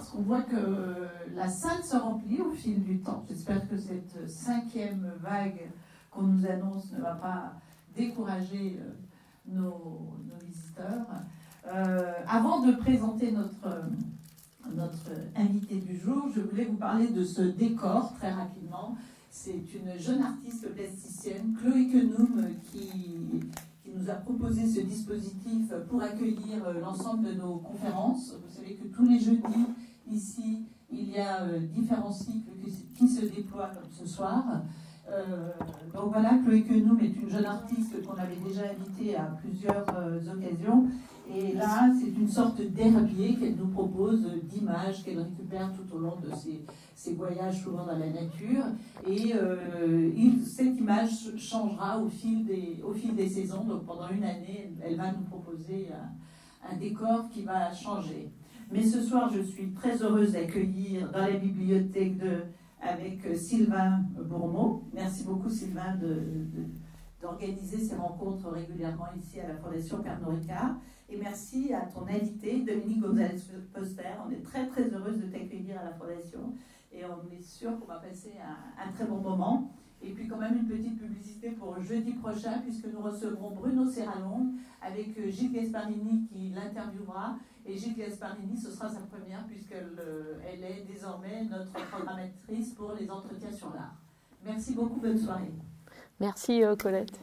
parce qu'on voit que la salle se remplit au fil du temps. J'espère que cette cinquième vague qu'on nous annonce ne va pas décourager euh, nos, visiteurs. Euh, avant de présenter notre, notre invité du jour, je voulais vous parler de ce décor très rapidement. C'est une jeune artiste plasticienne, Chloé Quenoum, qui, qui nous a proposé ce dispositif pour accueillir euh, l'ensemble de nos conférences. Vous savez que tous les jeudis, ici, il y a euh, différents cycles qui se déploient comme ce soir. Euh, donc voilà, Chloé Quenoum est une jeune artiste qu'on avait déjà invitée à plusieurs occasions. Et là, c'est une sorte d'herbier qu'elle nous propose d'images qu'elle récupère tout au long de ses, ses voyages souvent dans la nature. Et euh, cette image changera au fil, des, au fil des saisons. Donc pendant une année, elle va nous proposer un, décor qui va changer. Mais ce soir, je suis très heureuse d'accueillir dans la bibliothèque de, avec Sylvain Bourmeau. Merci beaucoup Sylvain d'organiser ces rencontres régulièrement ici à la Fondation Pernod Ricard. Et merci à ton invité, Dominique Gonzalez-Poster. On est très très heureuse de t'accueillir à la Fondation et on est sûr qu'on va passer un, très bon moment. Et puis quand même une petite publicité pour jeudi prochain, puisque nous recevrons Bruno Serralong avec euh, Gilles Gasparini qui l'interviewera. Et Gilles Gasparini, ce sera sa première, puisqu'elle euh, elle est désormais notre programmatrice pour les entretiens sur l'art. Merci beaucoup, bonne soirée. Merci euh, Colette.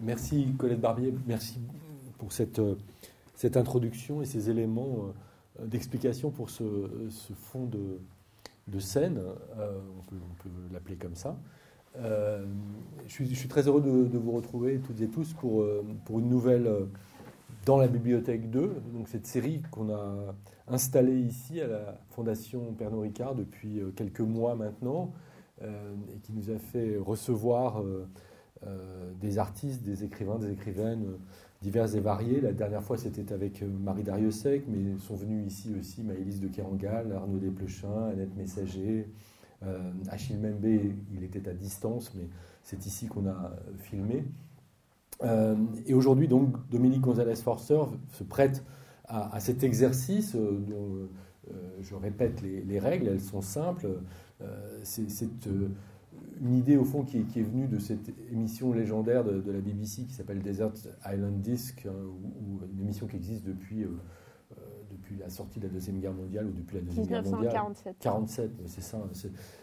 Merci Colette Barbier, merci pour cette, cette introduction et ces éléments d'explication pour ce, ce fond de, de scène, euh, on peut, l'appeler comme ça. Euh, je, suis, très heureux de, vous retrouver toutes et tous pour, euh, pour une nouvelle dans la bibliothèque 2, donc cette série qu'on a installée ici à la Fondation Pernod Ricard depuis quelques mois maintenant, et qui nous a fait recevoir des artistes, des écrivains, des écrivaines diverses et variées. La dernière fois, c'était avec euh, Marie Dariussec, mais sont venus ici aussi Maëlys de Kerangal, Arnaud Desplechin, Annette Messager, euh, Achille Membe, il était à distance, mais c'est ici qu'on a euh, filmé. Et aujourd'hui, donc, Dominique Gonzalez-Forster se prête à, cet exercice dont je répète les, règles, elles sont simples. c'est une idée au fond qui est, venue de cette émission légendaire de, la BBC qui s'appelle Desert Island Disc, hein, ou, une émission qui existe depuis, euh, euh, depuis la sortie de la Deuxième Guerre mondiale ou depuis la Deuxième Guerre mondiale. 1947. 47, c'est ça,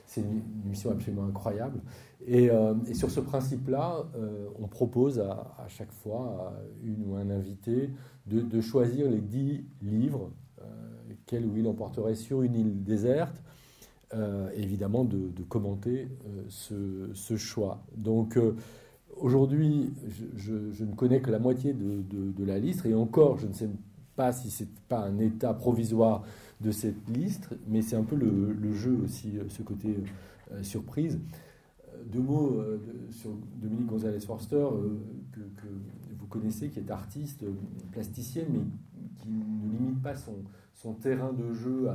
c'est une, émission absolument incroyable. Et, euh, sur ce principe-là, on propose à, chaque fois à une ou un invité de, de choisir les dix livres qu'elle ou il emporterait sur une île déserte euh, évidemment de, commenter euh, ce, choix. Donc euh, aujourd'hui, je, ne connais que la moitié de, la liste, et encore, je ne sais pas si c'est pas un état provisoire de cette liste, mais c'est un peu le, jeu aussi, ce côté surprise. Deux mots sur Dominique Gonzalez-Forster, que, vous connaissez, qui est artiste, plasticienne, mais qui ne limite pas son, terrain de jeu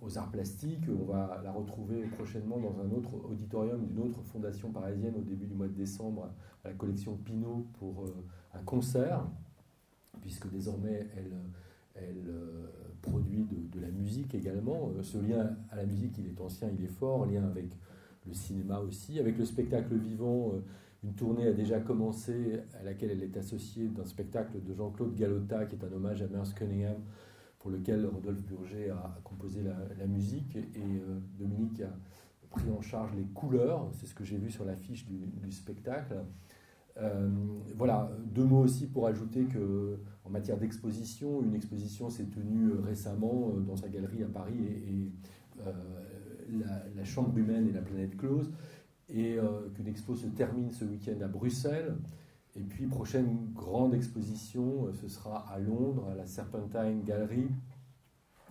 aux arts plastiques. On va la retrouver prochainement dans un autre auditorium d'une autre fondation parisienne au début du mois de décembre à la collection Pinot pour euh, un concert, puisque désormais elle, euh, produit de, la musique également. Euh, ce lien à la musique, il est ancien, il est fort, lien avec le cinéma aussi, avec le spectacle vivant. Une tournée a déjà commencé à laquelle elle est associée d'un spectacle de Jean-Claude Galota, qui est un hommage à Merce Cunningham, pour lequel Rodolphe Burger a, composé la, musique et euh, Dominique a pris en charge les couleurs, c'est ce que j'ai vu sur l'affiche du, du, spectacle. Euh, voilà, deux mots aussi pour ajouter que en matière d'exposition, une exposition s'est tenue récemment euh, dans sa galerie à Paris et, la, Chambre humaine et la planète close, et qu'une expo se termine ce week-end à Bruxelles. Et puis, prochaine grande exposition, euh, ce sera à Londres, à la Serpentine Gallery,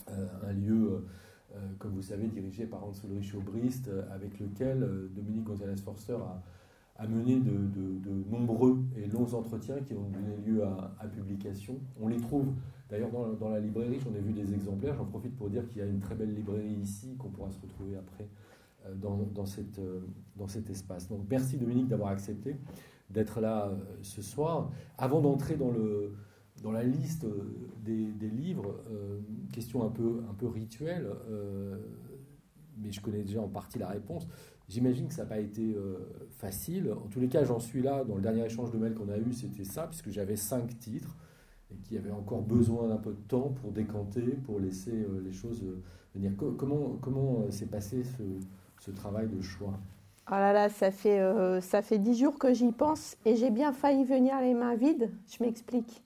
euh, un lieu, euh, comme vous savez, dirigé par Hans Ulrich Obrist, avec lequel Dominique Gonzalez-Forster a, mené de, nombreux et longs entretiens qui ont donné lieu à, publication. On les trouve d'ailleurs dans, la librairie, j'en ai vu des exemplaires. J'en profite pour dire qu'il y a une très belle librairie ici qu'on pourra se retrouver après dans, cette, dans cet espace. Donc merci Dominique d'avoir accepté d'être là euh, ce soir. Avant d'entrer dans la liste des, livres, question un peu rituelle, mais je connais déjà en partie la réponse. J'imagine que ça n'a pas été facile. En tous les cas, j'en suis là. Dans le dernier échange de mails qu'on a eu, c'était ça, puisque j'avais cinq titres et qui avaient encore besoin d'un peu de temps pour décanter, pour laisser les choses venir. Comment, comment s'est passé ce, travail de choix? Oh là là, ça fait, euh, ça fait dix jours que j'y pense et j'ai bien failli venir les mains vides. Je m'explique.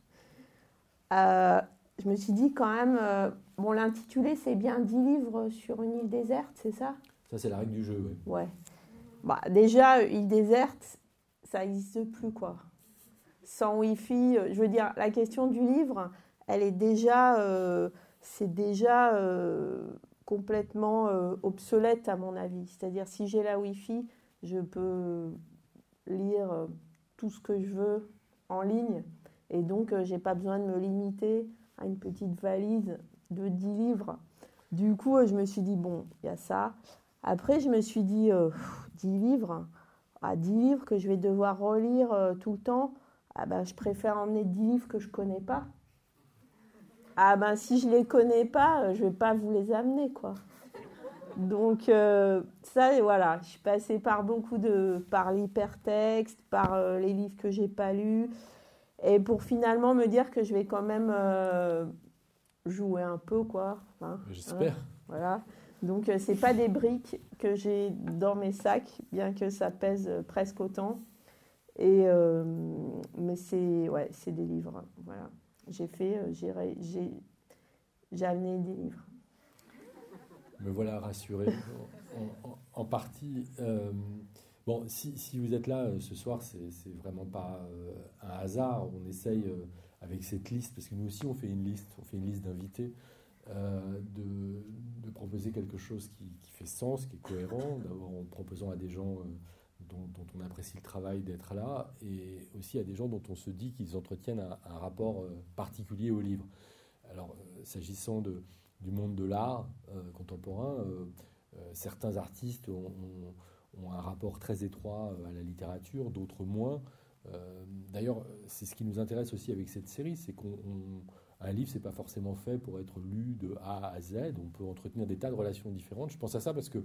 Euh, je me suis dit quand même, euh, bon, l'intitulé, c'est bien dix livres sur une île déserte, c'est ça? Ça, c'est la règle du jeu, oui. Ouais. Bah, déjà, île déserte, ça n'existe plus, quoi. Sans Wi-Fi, je veux dire, la question du livre, elle est déjà, c'est déjà complètement euh, obsolète à mon avis. C'est-à-dire si j'ai la Wi-Fi, je peux lire euh, tout ce que je veux en ligne et donc je euh, j'ai pas besoin de me limiter à une petite valise de 10 livres. Du coup, je me suis dit bon, il y a ça. Après, je me suis dit 10 livres, à ah, 10 livres que je vais devoir relire tout le temps. Ah ben, je préfère emmener 10 livres que je connais pas ah ben si je les connais pas, euh, je vais pas vous les amener quoi. Donc euh, ça voilà, je suis passée par beaucoup de par l'hypertexte, par euh, les livres que j'ai pas lus et pour finalement me dire que je vais quand même jouer un peu quoi. J'espère. Hein, voilà. Donc c'est pas des briques que j'ai dans mes sacs, bien que ça pèse presque autant. Et mais c'est ouais, des livres, voilà j'ai fait, euh, j'ai, amené des livres. Me voilà rassuré en, partie. Euh, bon, si, vous êtes là euh, ce soir, c'est vraiment pas un hasard. On essaye avec cette liste, parce que nous aussi on fait une liste, on fait une liste d'invités, de, de, proposer quelque chose qui, fait sens, qui est cohérent, d'abord en proposant à des gens dont, on apprécie le travail d'être là, et aussi à des gens dont on se dit qu'ils entretiennent un, rapport euh, particulier au livre. Alors, euh, s'agissant du monde de l'art euh, contemporain, certains artistes ont, un rapport très étroit à la littérature, d'autres moins. D'ailleurs, c'est ce qui nous intéresse aussi avec cette série, c'est qu'on un livre, c'est pas forcément fait pour être lu de A à Z. On peut entretenir des tas de relations différentes. Je pense à ça parce que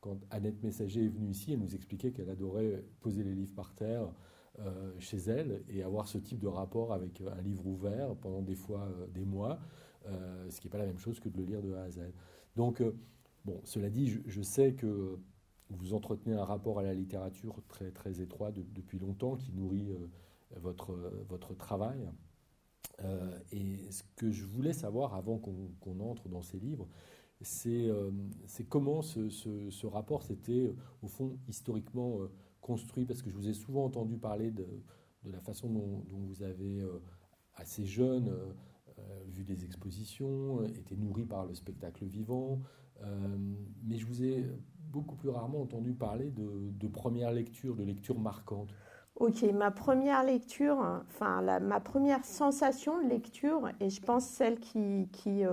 quand Annette Messager est venue ici, elle nous expliquait qu'elle adorait poser les livres par terre euh, chez elle et avoir ce type de rapport avec un livre ouvert pendant des fois euh, des mois, euh, ce qui n'est pas la même chose que de le lire de A à Z. Donc, bon, cela dit, je, sais que vous entretenez un rapport à la littérature très, très étroit depuis longtemps qui nourrit votre, votre travail. Et ce que je voulais savoir avant qu'on entre dans ces livres, euh, c'est comment ce, rapport s'était, euh, au fond, historiquement euh, construit, parce que je vous ai souvent entendu parler de, la façon dont, vous avez, assez jeune, vu des expositions, été nourri par le spectacle vivant, mais je vous ai beaucoup plus rarement entendu parler de, de première lecture, de lecture marquante. Ok, ma première lecture, enfin ma première sensation de lecture, et je pense celle qui, qui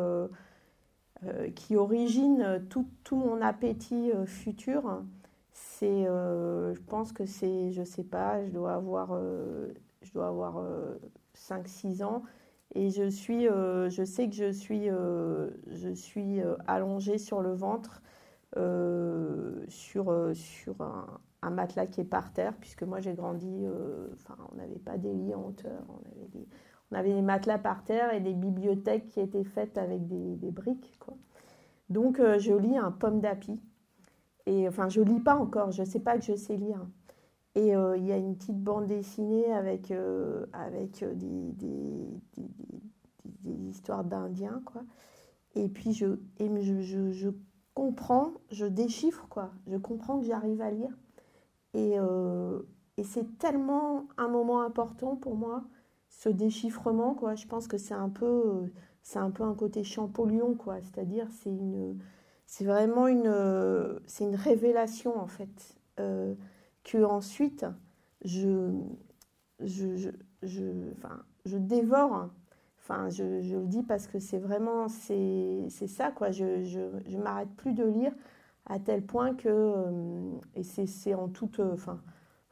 euh, qui origine tout, tout, mon appétit euh, futur. C'est, euh, je pense que c'est, je sais pas, je dois avoir, je dois avoir 5-6 ans. Et je suis, je sais que je suis, je suis allongée sur le ventre, sur, sur un, un, matelas qui est par terre, puisque moi j'ai grandi, enfin on n'avait pas des lits en hauteur, on avait des, on avait des matelas par terre et des bibliothèques qui étaient faites avec des, briques. Quoi. Donc euh, je lis un pomme d'api. Et enfin, je lis pas encore, je ne sais pas que je sais lire. Et euh, il y a une petite bande dessinée avec, euh, avec des, des, des, histoires d'Indiens, quoi. Et puis je, et je, je, comprends, je déchiffre, quoi. Je comprends que j'arrive à lire. Et, et c'est tellement un moment important pour moi ce déchiffrement, quoi. Je pense que c'est un peu, c'est un peu un côté Champollion, quoi. C'est-à-dire, c'est une, c'est vraiment une, c'est une révélation en fait euh, que ensuite je, je, je, je dévore. Enfin, je, le dis parce que c'est vraiment, c'est ça, quoi. Je, je, je m'arrête plus de lire à tel point que, euh, et c'est, c'est en toute, enfin,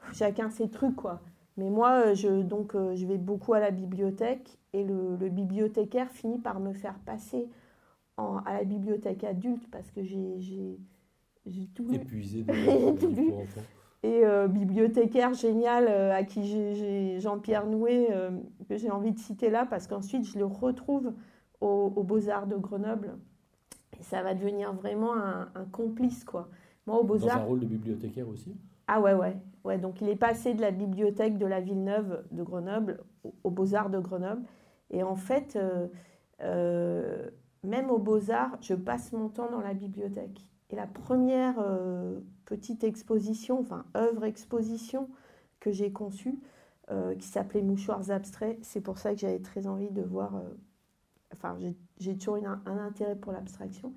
chacun ses trucs, quoi. Mais moi, euh, je, donc, euh, je vais beaucoup à la bibliothèque Et le, bibliothécaire finit par me faire passer à la bibliothèque adulte parce que j'ai tout lu. Épuisé tout lu. Et euh, bibliothécaire génial euh, à qui j'ai Jean-Pierre Noué, euh, que j'ai envie de citer là, parce qu'ensuite je le retrouve aux Beaux-Arts de Grenoble. Ça va devenir vraiment un, complice, quoi. Moi, au Beaux-Arts. Dans un rôle de bibliothécaire aussi Ah ouais, ouais, ouais. Donc il est passé de la bibliothèque de la Villeneuve de Grenoble aux Beaux-Arts de Grenoble. Et en fait, même aux Beaux-Arts, je passe mon temps dans la bibliothèque. Et la première petite exposition, enfin œuvre exposition que j'ai conçue, euh, qui s'appelait Mouchoirs abstraits. C'est pour ça que j'avais très envie de voir. Euh, enfin, j'ai toujours un intérêt pour l'abstraction.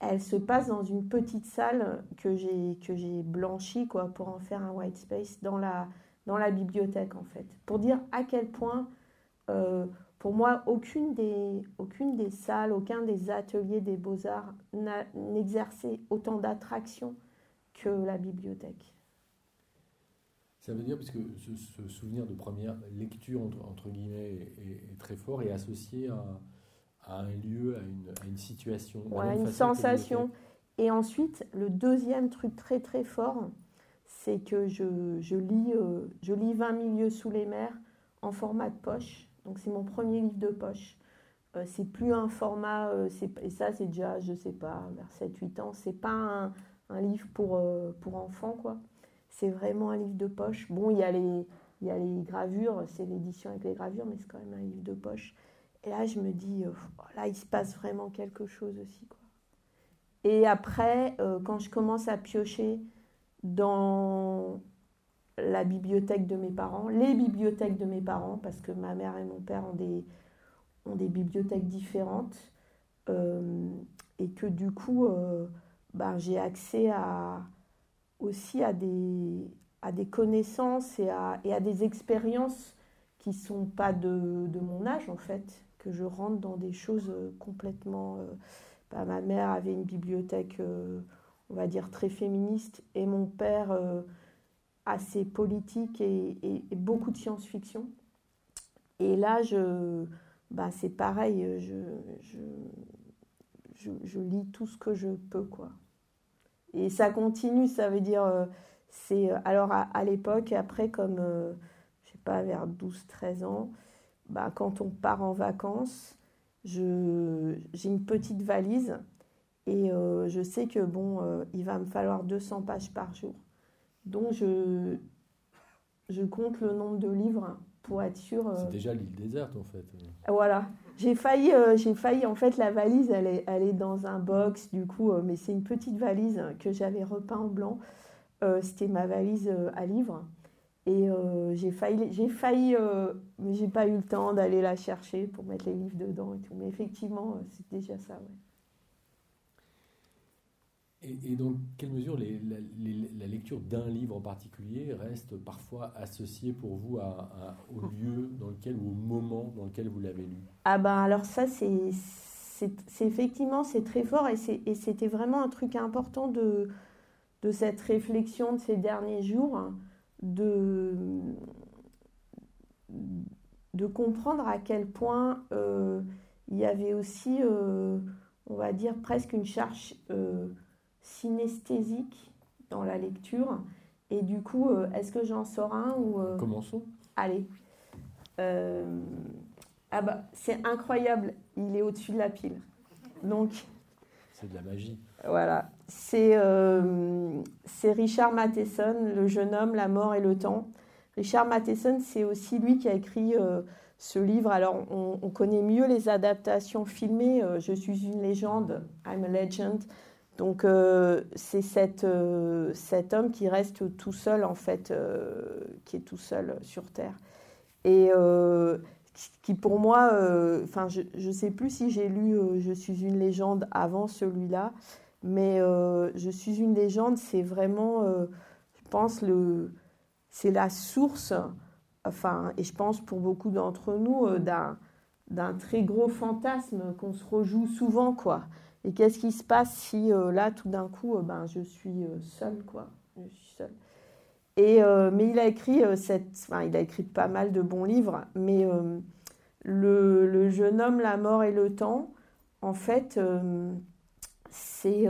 Elle se passe dans une petite salle que j'ai j'ai blanchie pour en faire un white space dans la bibliothèque en fait. Pour dire à quel point euh, pour moi, aucune des, salles, aucun des ateliers des beaux-arts n'exerçait autant d'attraction que la bibliothèque. Ça veut dire, parce que ce, souvenir de première lecture, entre, guillemets, est, très fort et associé à, un lieu, à une, situation. Ouais, une sensation. Et ensuite, le deuxième truc très très fort, c'est que je, je lis, euh, je lis 20 milieux sous les mers en format de poche. Donc c'est mon premier livre de poche. Euh, c'est plus un format, euh, et ça c'est déjà, je sais pas, vers 7-8 ans, c'est pas un, un livre pour, euh, pour enfants, quoi. C'est vraiment un livre de poche. Bon, il y a les, il y a les gravures, c'est l'édition avec les gravures, mais c'est quand même un livre de poche. Et là, je me dis, euh, là, il se passe vraiment quelque chose aussi. Et après, euh, quand je commence à piocher dans la bibliothèque de mes parents, les bibliothèques de mes parents, parce que ma mère et mon père ont des, ont des bibliothèques différentes, et que du coup, ben, j'ai accès à, aussi à des, à des connaissances et à, et à des expériences qui ne sont pas de, de, mon âge en fait, que je rentre dans des choses complètement... Euh, bah, ma mère avait une bibliothèque, euh, on va dire, très féministe et mon père euh, assez politique et, beaucoup de science-fiction. Et là, je, bah, c'est pareil, je, je, je, lis tout ce que je peux, quoi. Et ça continue, ça veut dire, euh, c'est euh, alors à, l'époque, après comme, euh, je sais pas, vers 12-13 ans, bah, quand on part en vacances, j'ai une petite valise et je sais que bon, il va me falloir 200 pages par jour. Donc je, je compte le nombre de livres pour être sûr. C'est déjà l'île déserte en fait. Voilà. J'ai failli, euh, j'ai failli, en fait, la valise, elle est, elle est dans un box, du coup, euh, mais c'est une petite valise que j'avais repeint en blanc. Euh, c'était ma valise à livres. Et j'ai failli, j'ai failli mais j'ai pas eu le temps d'aller la chercher pour mettre les livres dedans et tout. Mais effectivement, c'est déjà ça, ouais. Et, dans quelle mesure la, lecture d'un livre en particulier reste parfois associée pour vous au lieu dans lequel ou au moment dans lequel vous l'avez lu? Ah ben alors ça c'est effectivement c'est très fort et c'était vraiment un truc important de, de cette réflexion de ces derniers jours de, de comprendre à quel point euh, il y avait aussi euh, on va dire presque une charge euh, synesthésique dans la lecture. Et du coup, est-ce que j'en sors un ou Commençons. Allez. Ah bah, c'est incroyable, il est au-dessus de la pile. Donc. C'est de la magie. Voilà. C'est c'est Richard Matheson, Le jeune homme, la mort et le temps. Richard Matheson, c'est aussi lui qui a écrit ce livre. Alors, on, on, connaît mieux les adaptations filmées. Je suis une légende, I'm a legend, donc euh, c'est euh, cet, homme qui reste tout seul en fait, euh, qui est tout seul sur Terre. Et qui pour moi, enfin je ne sais plus si j'ai lu Je suis une légende avant celui-là, mais Je suis une légende, c'est vraiment, je pense, le, c'est la source, enfin, et je pense pour beaucoup d'entre nous, d'un très gros fantasme qu'on se rejoue souvent, quoi. Et qu'est-ce qui se passe si euh, là, tout d'un coup, euh, ben, je suis euh, seule, quoi. Je suis seule. Et, mais il a écrit cette, enfin, il a écrit pas mal de bons livres, mais le, jeune homme, la mort et le temps, en fait, c'est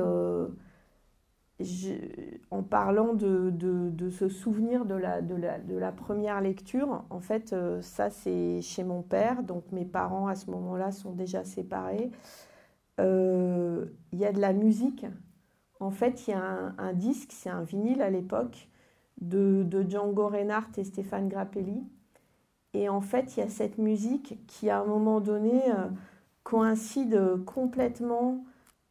en parlant de, de, ce souvenir de la, de, la, de la, première lecture, en fait, euh, ça c'est chez mon père, donc mes parents à ce moment-là sont déjà séparés. Euh, il y a de la musique. En fait, il y a un, disque, c'est un vinyle à l'époque, de, Django Reinhardt et Stéphane Grappelli. Et en fait, il y a cette musique qui, à un moment donné, euh, coïncide complètement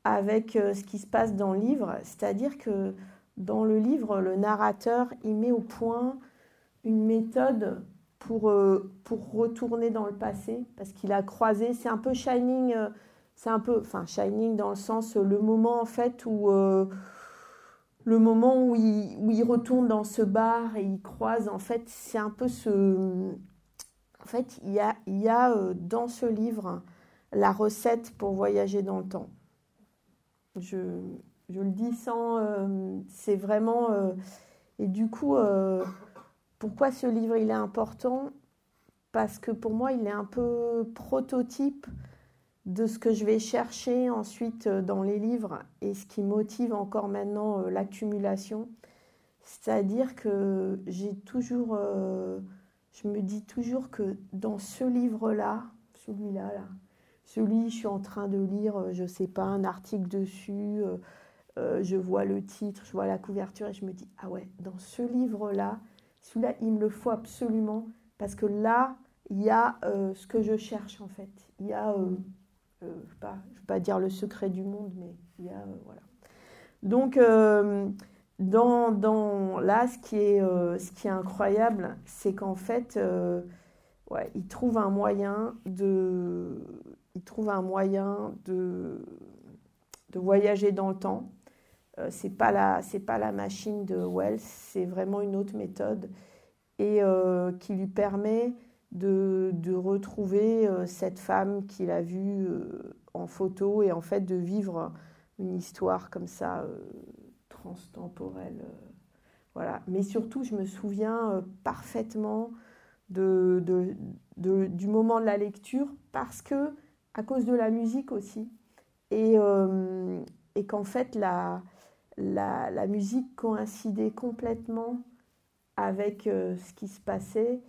avec euh, ce qui se passe dans le livre. C'est-à-dire que dans le livre, le narrateur, il met au point une méthode pour, euh, pour retourner dans le passé, parce qu'il a croisé, c'est un peu Shining, euh, c'est un peu, enfin Shining dans le sens, le moment en fait où, le moment où il, où il retourne dans ce bar et il croise, en fait, c'est un peu ce... En fait, il y a, il y a dans ce livre la recette pour voyager dans le temps. Je, le dis sans. Euh, c'est vraiment. Euh, et du coup, euh, pourquoi ce livre il est important? Parce que pour moi, il est un peu prototype de ce que je vais chercher ensuite dans les livres et ce qui motive encore maintenant l'accumulation. C'est-à-dire que j'ai toujours. je me dis toujours que dans ce livre-là, celui-là, là, celui, je suis en train de lire, euh, je ne sais pas, un article dessus, euh, euh, je vois le titre, je vois la couverture et je me dis, ah ouais, dans ce livre-là, celui-là, il me le faut absolument parce que là, il y a ce que je cherche en fait. Il y a, je ne vais, pas dire le secret du monde, mais il y a, voilà. Donc, dans, dans, là, ce qui est, ce qui est incroyable, c'est qu'en fait, ouais, il trouve un moyen de, il trouve un moyen de, de voyager dans le temps. Euh, ce n'est pas, la, pas la machine de Wells, c'est vraiment une autre méthode et euh, qui lui permet de, de retrouver euh, cette femme qu'il a vue en photo et en fait de vivre une histoire comme ça transtemporelle. voilà. Mais surtout, je me souviens parfaitement de, de, du moment de la lecture parce que à cause de la musique aussi. Et, euh, et qu'en fait, la, la, la, musique coïncidait complètement avec euh, ce qui se passait.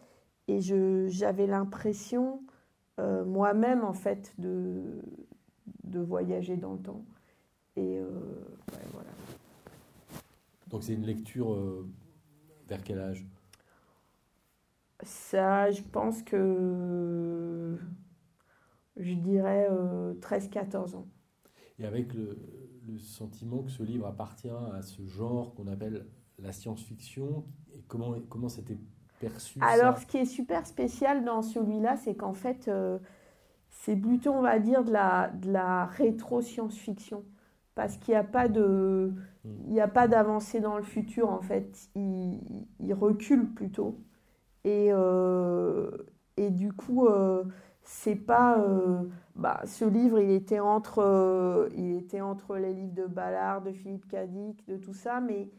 Et j'avais l'impression, euh, moi-même, en fait, de, de voyager dans le temps. Et voilà. Donc c'est une lecture vers quel âge? Ça, je pense que je dirais 13-14 euh, ans. Et avec le, sentiment que ce livre appartient à ce genre qu'on appelle la science-fiction, et comment, comment c'était perçu Alors, ce qui est super spécial dans celui-là, c'est qu'en fait, euh, c'est plutôt, on va dire, de la, de la rétro-science-fiction. Parce qu'il n'y a pas de... Hmm. Il a pas d'avancée dans le futur, en fait. Il, il recule plutôt. Et, euh, et du coup, c'est pas euh, bah, ce livre il était entre euh, il était entre les livres de Ballard de Philippe Cadic de tout ça mais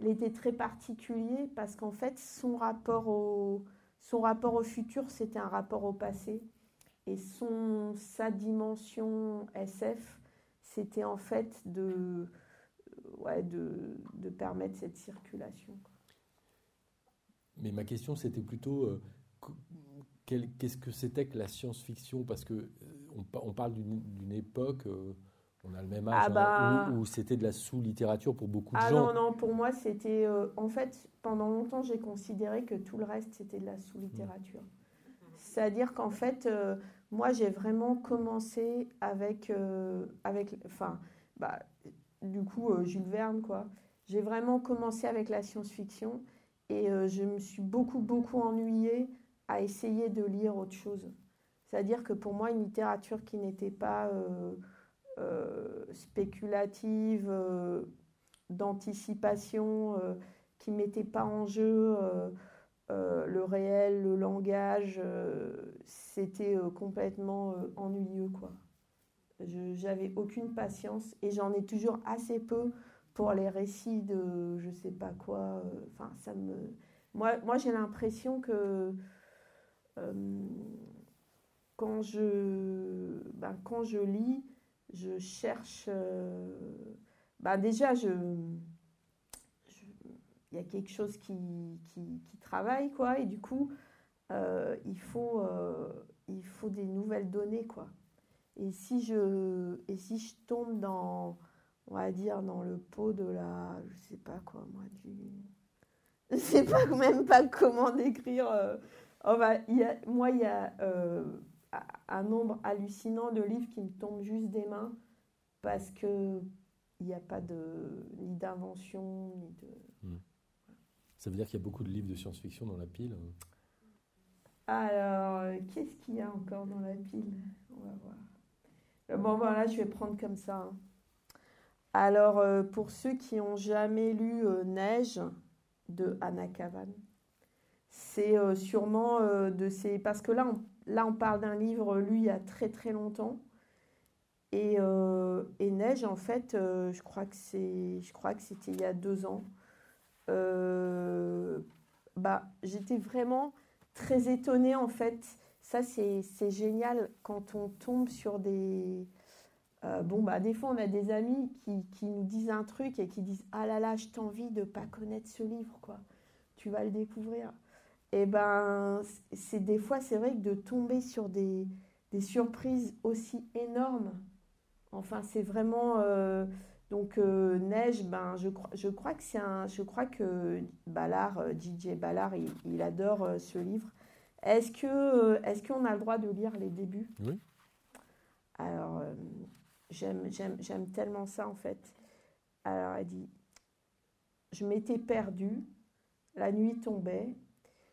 il était très particulier parce qu'en fait son rapport au son rapport au futur c'était un rapport au passé. Et son sa dimension SF c'était en fait de ouais, de, de, permettre cette circulation. Mais ma question c'était plutôt euh, qu'est-ce que c'était que la science-fiction? Parce que euh, on, parle d'une époque, euh, on a le même âge, ah hein, bah. où, c'était de la sous-littérature pour beaucoup de ah gens. Ah non, non, pour moi, c'était... Euh, en fait, pendant longtemps, j'ai considéré que tout le reste, c'était de la sous-littérature. C'est-à-dire qu'en fait, moi, j'ai vraiment commencé avec... avec enfin, bah, du coup, Jules Verne, quoi. J'ai vraiment commencé avec la science-fiction et je me suis beaucoup, beaucoup ennuyée à essayer de lire autre chose. C'est-à-dire que pour moi, une littérature qui n'était pas euh, euh, spéculative, euh, d'anticipation, qui ne mettait pas en jeu le réel, le langage, c'était complètement ennuyeux. quoi. J'avais aucune patience et j'en ai toujours assez peu pour les récits de je sais pas quoi. Enfin, ça me. Moi, j'ai l'impression que quand je, ben, quand je lis, je cherche. euh, ben, déjà, je, il y a quelque chose qui, qui, travaille, quoi, et du coup, euh, il, faut, euh, il faut des nouvelles données, quoi. Et si je, et si je tombe dans, on va dire, dans le pot de la, je sais pas quoi, moi, du, je sais pas même pas comment décrire. euh, y a- moi, il y a euh, un nombre hallucinant de livres qui me tombent juste des mains parce que il n'y a pas de ni d'invention ni de. Ça veut dire qu'il y a beaucoup de livres de science-fiction dans la pile. Alors, euh, qu'est-ce qu'il y a encore dans la pile? On va voir. Euh, Bon, voilà, je vais prendre comme ça. hein. Alors, euh, pour ceux qui n'ont jamais lu euh, Neige de Anna Kavan, c'est euh, sûrement euh, de ces. Parce que là on, là, on parle d'un livre lu il y a très très longtemps. Et, euh, et Neige, en fait, euh, je crois que c'est, je crois que c'était il y a deux ans. Euh, bah, j'étais vraiment très étonnée en fait. Ça, c'est génial quand on tombe sur des. euh, bon, bah, des fois, on a des amis qui, qui nous disent un truc et qui disent Ah là là, je t'envie de pas connaître ce livre, quoi. Tu vas le découvrir. Et ben, c'est des fois, c'est vrai que de tomber sur des, des surprises aussi énormes. Enfin, c'est vraiment. euh, donc, euh, Neige, ben, je, crois, je crois que c'est un. Je crois que Ballard, euh, DJ Ballard, il, il adore euh, ce livre. Est-ce que, est-ce qu'on a le droit de lire les débuts? Oui. Alors, j'aime, j'aime, j'aime tellement ça en fait. Alors, elle dit Je m'étais perdue, la nuit tombait.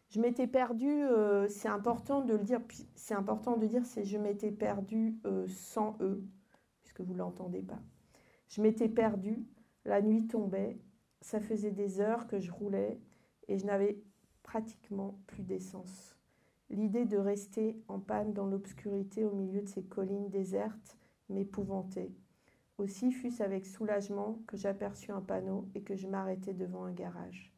Je m'étais perdue, euh, c'est important de le dire, c'est important de dire, je m'étais perdue euh, sans eux, puisque vous ne l'entendez pas. Je m'étais perdue, la nuit tombait, ça faisait des heures que je roulais et je n'avais pratiquement plus d'essence. L'idée de rester en panne dans l'obscurité au milieu de ces collines désertes m'épouvantait. Aussi fut-ce avec soulagement que j'aperçus un panneau et que je m'arrêtai devant un garage.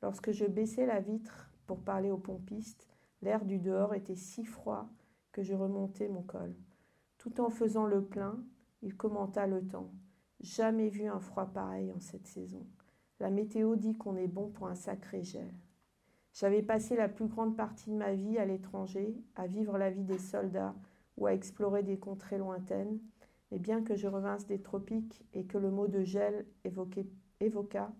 Lorsque je baissai la vitre pour parler au pompiste, l'air du dehors était si froid que je remontai mon col. Tout en faisant le plein, il commenta le temps. Jamais vu un froid pareil en cette saison. La météo dit qu'on est bon pour un sacré gel. J'avais passé la plus grande partie de ma vie à l'étranger, à vivre la vie des soldats ou à explorer des contrées lointaines, mais bien que je revinsse des tropiques et que le mot de gel évoquait, évoqua,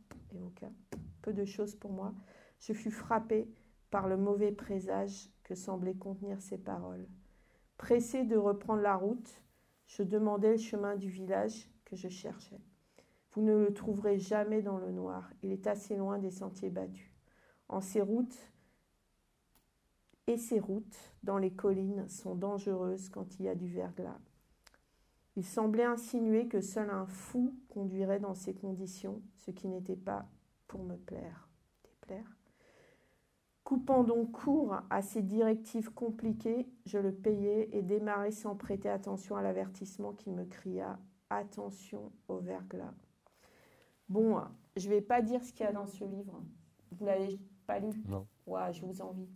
peu de choses pour moi, je fus frappée par le mauvais présage que semblaient contenir ces paroles. Pressée de reprendre la route, je demandai le chemin du village que je cherchais. Vous ne le trouverez jamais dans le noir, il est assez loin des sentiers battus. En ces routes, et ces routes dans les collines sont dangereuses quand il y a du verglas. Il semblait insinuer que seul un fou conduirait dans ces conditions, ce qui n'était pas pour me plaire. Déplaire? Coupant donc court à ces directives compliquées, je le payai et démarrai sans prêter attention à l'avertissement qui me cria Attention au verglas. Bon, je ne vais pas dire ce qu'il y a dans ce livre. Vous l'avez pas lu? Non. Je vous envie.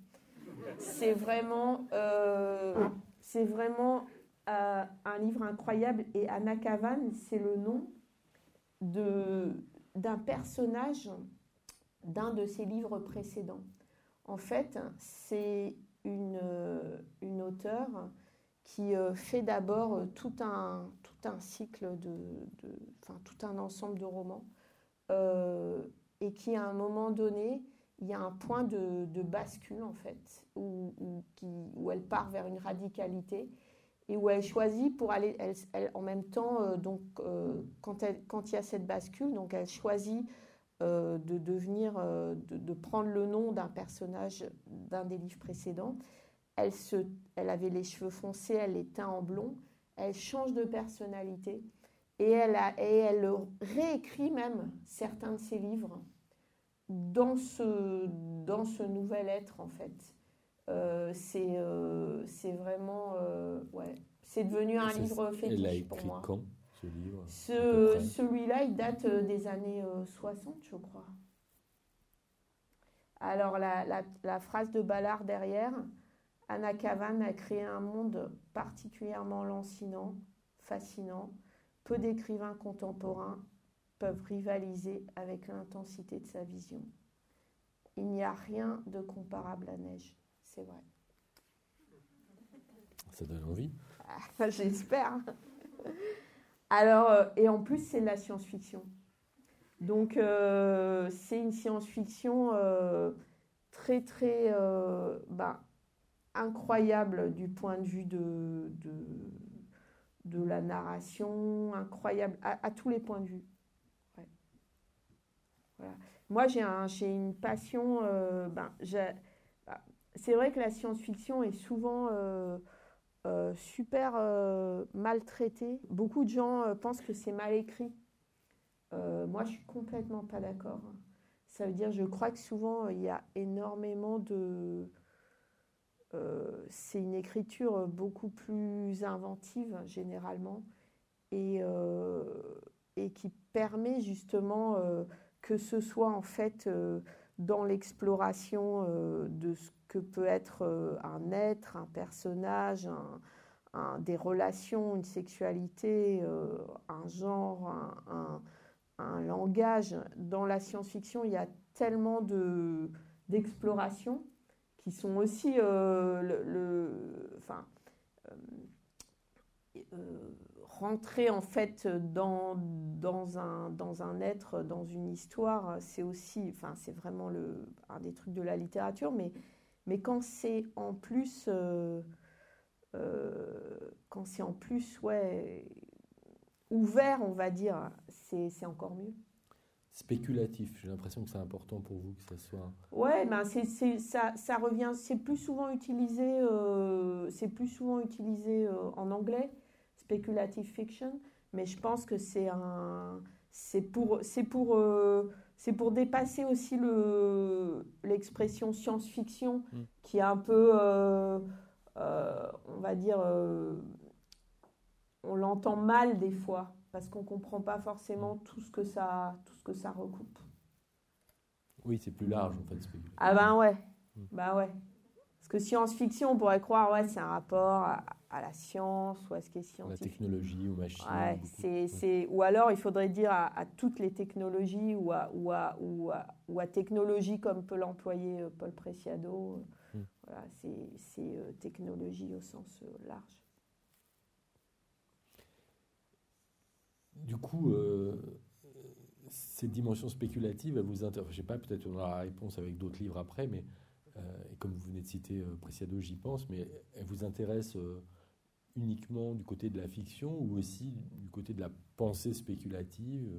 C'est vraiment, euh, c'est vraiment euh, un livre incroyable. Et Anna Kavan, c'est le nom de, d'un personnage d'un de ses livres précédents. En fait, c'est une, euh, une auteure qui euh, fait d'abord euh, tout un, tout un cycle de, tout un ensemble de romans et qui, à un moment donné, il y a un point de, bascule, en fait, où, où, elle part vers une radicalité et où elle choisit pour aller, en même temps, donc, quand, elle, quand il y a cette bascule, donc elle choisit de devenir, de, de, prendre le nom d'un personnage d'un des livres précédents. Elle, se, elle avait les cheveux foncés, elle les teint en blond, elle change de personnalité et elle, a, et elle réécrit même certains de ses livres dans ce, dans ce nouvel être, en fait. Euh, c'est euh, vraiment. Euh, ouais. C'est devenu un livre fétiche elle a écrit pour quand, ce livre ce, Celui-là, il date des années 60, je crois. Alors, la, la, la, phrase de Ballard derrière, Anna Kavan a créé un monde particulièrement lancinant, fascinant. Peu d'écrivains contemporains peuvent rivaliser avec l'intensité de sa vision. Il n'y a rien de comparable à Neige, c'est vrai. Ça donne envie. Ah, j'espère. Alors, euh, et en plus, c'est de la science-fiction. Donc, euh, c'est une science-fiction euh, très, très bah, incroyable du point de vue de, de, la narration, incroyable à, tous les points de vue. Moi, j'ai un, une passion. Ben, bah, c'est vrai que la science-fiction est souvent euh, super euh, maltraité. Beaucoup de gens euh, pensent que c'est mal écrit. moi, je suis complètement pas d'accord. Ça veut dire, je crois que souvent, il y a énormément de... c'est une écriture beaucoup plus inventive, généralement, et, et qui permet justement que ce soit en fait dans l'exploration de ce que peut être euh, un être, un personnage, des relations, une sexualité, euh, un genre, un, langage. Dans la science-fiction, il y a tellement de, d'explorations qui sont aussi euh, le, enfin, rentrer en fait dans, dans, un, dans un être, dans une histoire, c'est aussi, enfin, c'est vraiment le, un des trucs de la littérature, mais mais quand c'est en plus, euh, euh, quand c'est en plus, ouais, ouvert, on va dire, c'est encore mieux. Spéculatif, j'ai l'impression que c'est important pour vous que ça soit. Ouais, ben c'est ça, ça revient, c'est plus souvent utilisé, euh, c'est plus souvent utilisé en anglais, speculative fiction, mais je pense que c'est un, c'est pour, c'est pour c'est pour dépasser aussi l'expression science-fiction mm. qui est un peu, euh, euh, on va dire, euh, on l'entend mal des fois parce qu'on ne comprend pas forcément mm. tout ce que ça, tout ce que ça recoupe. Oui, c'est plus large en fait. Ah ben ouais, mm. bah ouais. Parce que science-fiction, on pourrait croire, ouais, c'est un rapport à, la science ou à ce qui est scientifique. La technologie ou machine. Ouais, c'est, c'est, ou alors, il faudrait dire à, toutes les technologies ou à, ou, à, ou, ou à technologie comme peut l'employer euh, Paul Preciado. Hmm. Voilà, c'est, c'est euh, technologie au sens euh, large. Du coup, ces dimensions spéculatives, elles vous intéressent. Je sais pas, peut-être on aura la réponse avec d'autres livres après, mais euh, et comme vous venez de citer euh, Preciado, j'y pense, mais elle vous intéresse euh, uniquement du côté de la fiction ou aussi du côté de la pensée spéculative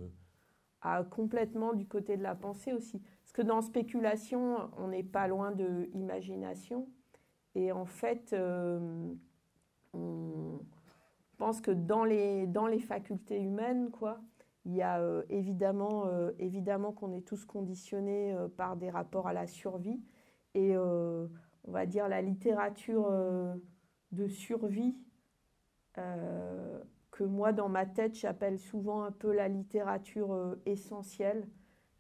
ah, Complètement du côté de la pensée aussi. Parce que dans spéculation, on n'est pas loin de imagination. Et en fait, on pense que dans les, dans les facultés humaines, quoi, il y a évidemment, évidemment qu'on est tous conditionnés par des rapports à la survie et euh, on va dire la littérature euh, de survie euh, que moi dans ma tête j'appelle souvent un peu la littérature essentielle.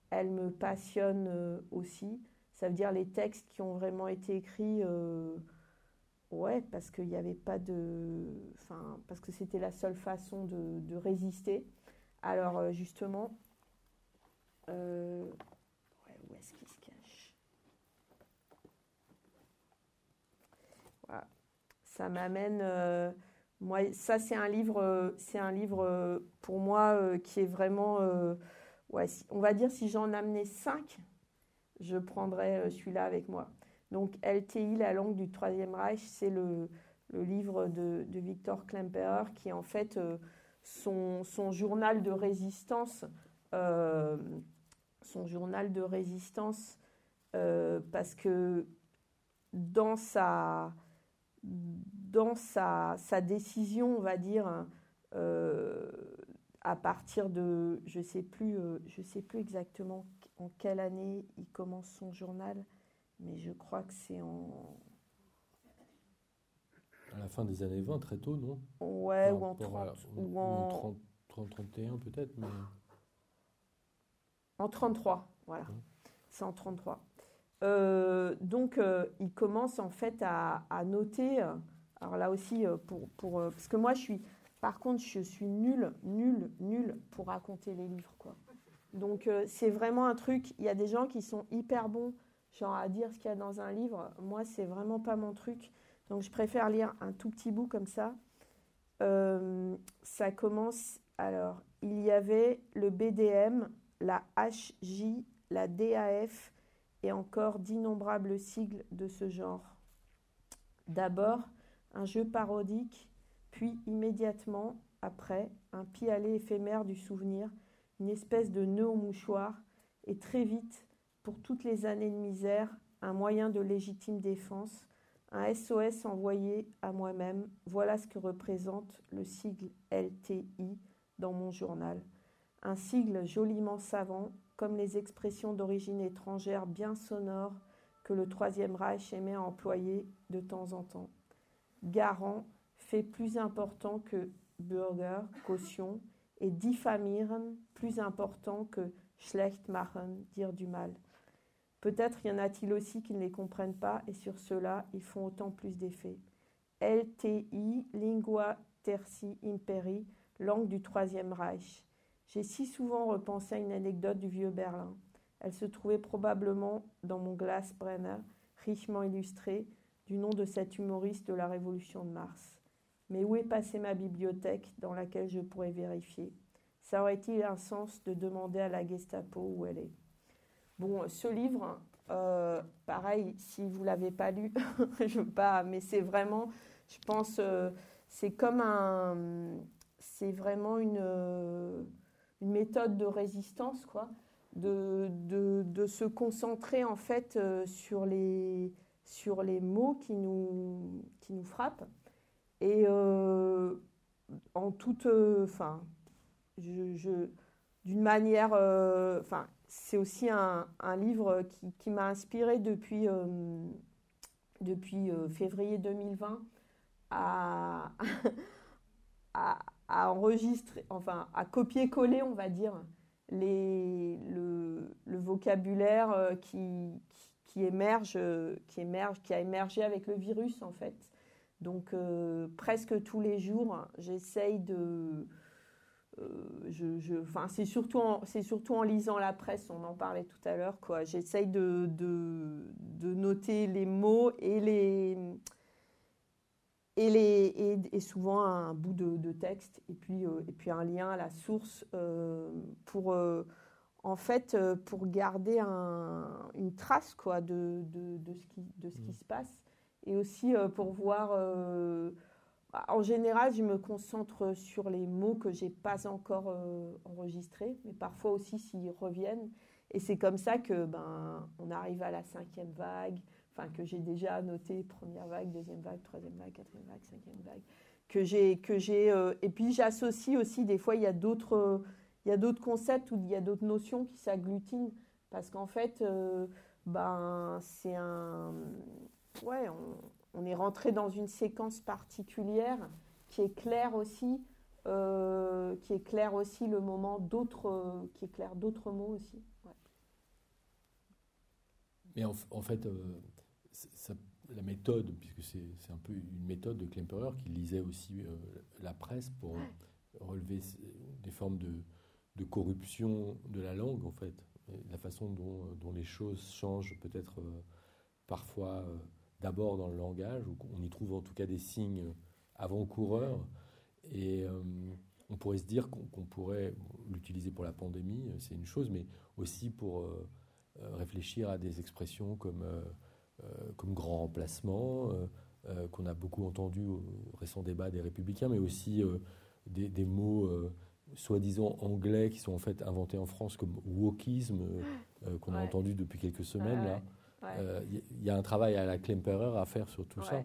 Elle me passionne aussi. Ça veut dire les textes qui ont vraiment été écrits, ouais, parce qu'il n'y avait pas de, enfin, parce que c'était la seule façon de, résister. Alors justement, où est-ce qu'il se cache? Ça m'amène. Euh, moi, ça, c'est un livre, euh, c'est un livre euh, pour moi qui est vraiment. ouais, on va dire si j'en amenais cinq, je prendrais celui-là avec moi. Donc, LTI, la langue du Troisième Reich, c'est le, livre de, de, Victor Klemperer qui est en fait son, son, journal de résistance. son journal de résistance parce que dans sa dans sa, sa, décision, on va dire, euh, à partir de, je ne sais, plus, euh, je sais plus exactement en quelle année il commence son journal, mais je crois que c'est en... À la fin des années 20, très tôt, non? Ouais, ou en 30. ou en 30, 30 31 peut-être, mais... En 33, voilà. C'est en 33. donc, il commence en fait à, noter. Alors là aussi, pour, pour parce que moi, je suis, par contre, je suis nulle, nulle, nulle pour raconter les livres, quoi. Donc, c'est vraiment un truc. Il y a des gens qui sont hyper bons, genre à dire ce qu'il y a dans un livre. Moi, c'est vraiment pas mon truc. Donc, je préfère lire un tout petit bout comme ça. ça commence alors, il y avait le BDM, la HJ, la DAF et encore d'innombrables sigles de ce genre. D'abord, un jeu parodique, puis immédiatement après, un pis-aller éphémère du souvenir, une espèce de nœud au mouchoir, et très vite, pour toutes les années de misère, un moyen de légitime défense, un SOS envoyé à moi-même, voilà ce que représente le sigle LTI, dans mon journal. Un sigle joliment savant, comme les expressions d'origine étrangère bien sonores que le Troisième Reich aimait employer de temps en temps. Garant, fait plus important que Bürger, caution, et diffamieren, plus important que schlecht machen, dire du mal. Peut-être y en a-t-il aussi qui ne les comprennent pas, et sur cela, ils font autant plus d'effet. LTI, lingua terci imperi, langue du Troisième Reich. J'ai si souvent repensé à une anecdote du vieux Berlin. Elle se trouvait probablement dans mon Glassbrenner, richement illustré, du nom de cet humoriste de la Révolution de Mars. Mais où est passée ma bibliothèque dans laquelle je pourrais vérifier? Ça aurait-il un sens de demander à la Gestapo où elle est? Bon, ce livre, euh, pareil, si vous l'avez pas lu, je veux pas, mais c'est vraiment, je pense, euh, c'est comme un, c'est vraiment une, euh, une, méthode de résistance, quoi, de, de, se concentrer en fait sur, les, sur les mots qui nous, frappent. Et euh, en toute. Enfin, je, d'une manière. Enfin, c'est aussi un, livre qui, m'a inspiré depuis, depuis février 2020 à. à enregistrer, enfin à copier-coller, on va dire, le, vocabulaire euh, qui, qui, émerge, qui émerge, qui a émergé avec le virus en fait. Donc euh, presque tous les jours, j'essaye de, euh, je, je, c'est surtout, en, c'est surtout en lisant la presse, on en parlait tout à l'heure, quoi. J'essaye de, de, noter les mots et les, et, les, et, souvent un bout de, texte et puis, euh, et puis un lien à la source euh, pour, euh, en fait, pour garder un, une trace quoi, de, de, de, ce qui, de ce qui mmh. se passe et aussi pour voir. Bah, en général, je me concentre sur les mots que j'ai pas encore enregistrés, mais parfois aussi s'ils reviennent. Et c'est comme ça que ben, on arrive à la cinquième vague, enfin que j'ai déjà noté première vague, deuxième vague, troisième vague, quatrième vague, cinquième vague, que j'ai que j'ai euh, et puis j'associe aussi des fois il y a d'autres il y a d'autres concepts ou il y a d'autres notions qui s'agglutinent. Parce qu'en fait euh, ben c'est un ouais on, on, est rentré dans une séquence particulière qui est claire aussi euh, qui est aussi le moment d'autres qui est clair d'autres mots aussi. Ouais. mais en, en fait la méthode, puisque c'est un peu une méthode de Klemperer qui lisait aussi euh, la presse pour relever des formes de, de, corruption de la langue, en fait. la façon dont, dont, les choses changent peut-être euh, parfois euh, d'abord dans le langage, où on y trouve en tout cas des signes avant-coureurs. Et on pourrait se dire qu'on pourrait l'utiliser pour la pandémie, c'est une chose, mais aussi pour réfléchir à des expressions comme euh, comme grand remplacement, euh, euh, qu'on a beaucoup entendu au récent débat des républicains, mais aussi des, mots soi-disant anglais qui sont en fait inventés en France comme wokisme qu'on a entendu depuis quelques semaines. là, il y, a un travail à la Klemperer à faire sur tout ça.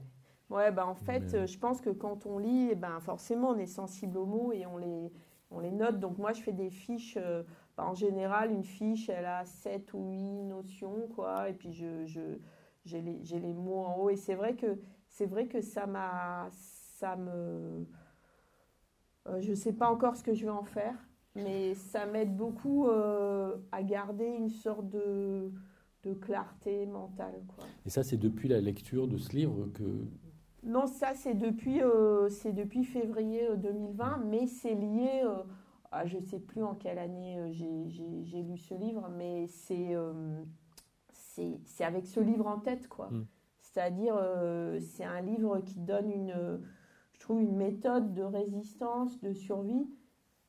Ouais, bah en fait, je pense que quand on lit, eh ben forcément, on est sensible aux mots et on les, on les note. Donc moi, je fais des fiches. Bah, en général, une fiche, elle a 7 ou 8 notions, quoi. Et puis je, je j'ai les, les, mots en haut. Et c'est vrai que, c'est vrai que ça m'a. Ça me. Euh, je ne sais pas encore ce que je vais en faire, mais ça m'aide beaucoup euh, à garder une sorte de, de clarté mentale. Quoi. Et ça, c'est depuis la lecture de ce livre que... Non, ça, c'est depuis, euh, c'est depuis février 2020, mais c'est lié... à, je ne sais plus en quelle année j'ai lu ce livre, mais c'est c'est avec ce livre en tête, quoi. Mm. C'est-à-dire, c'est un livre qui donne une, trouve, une méthode de résistance, de survie,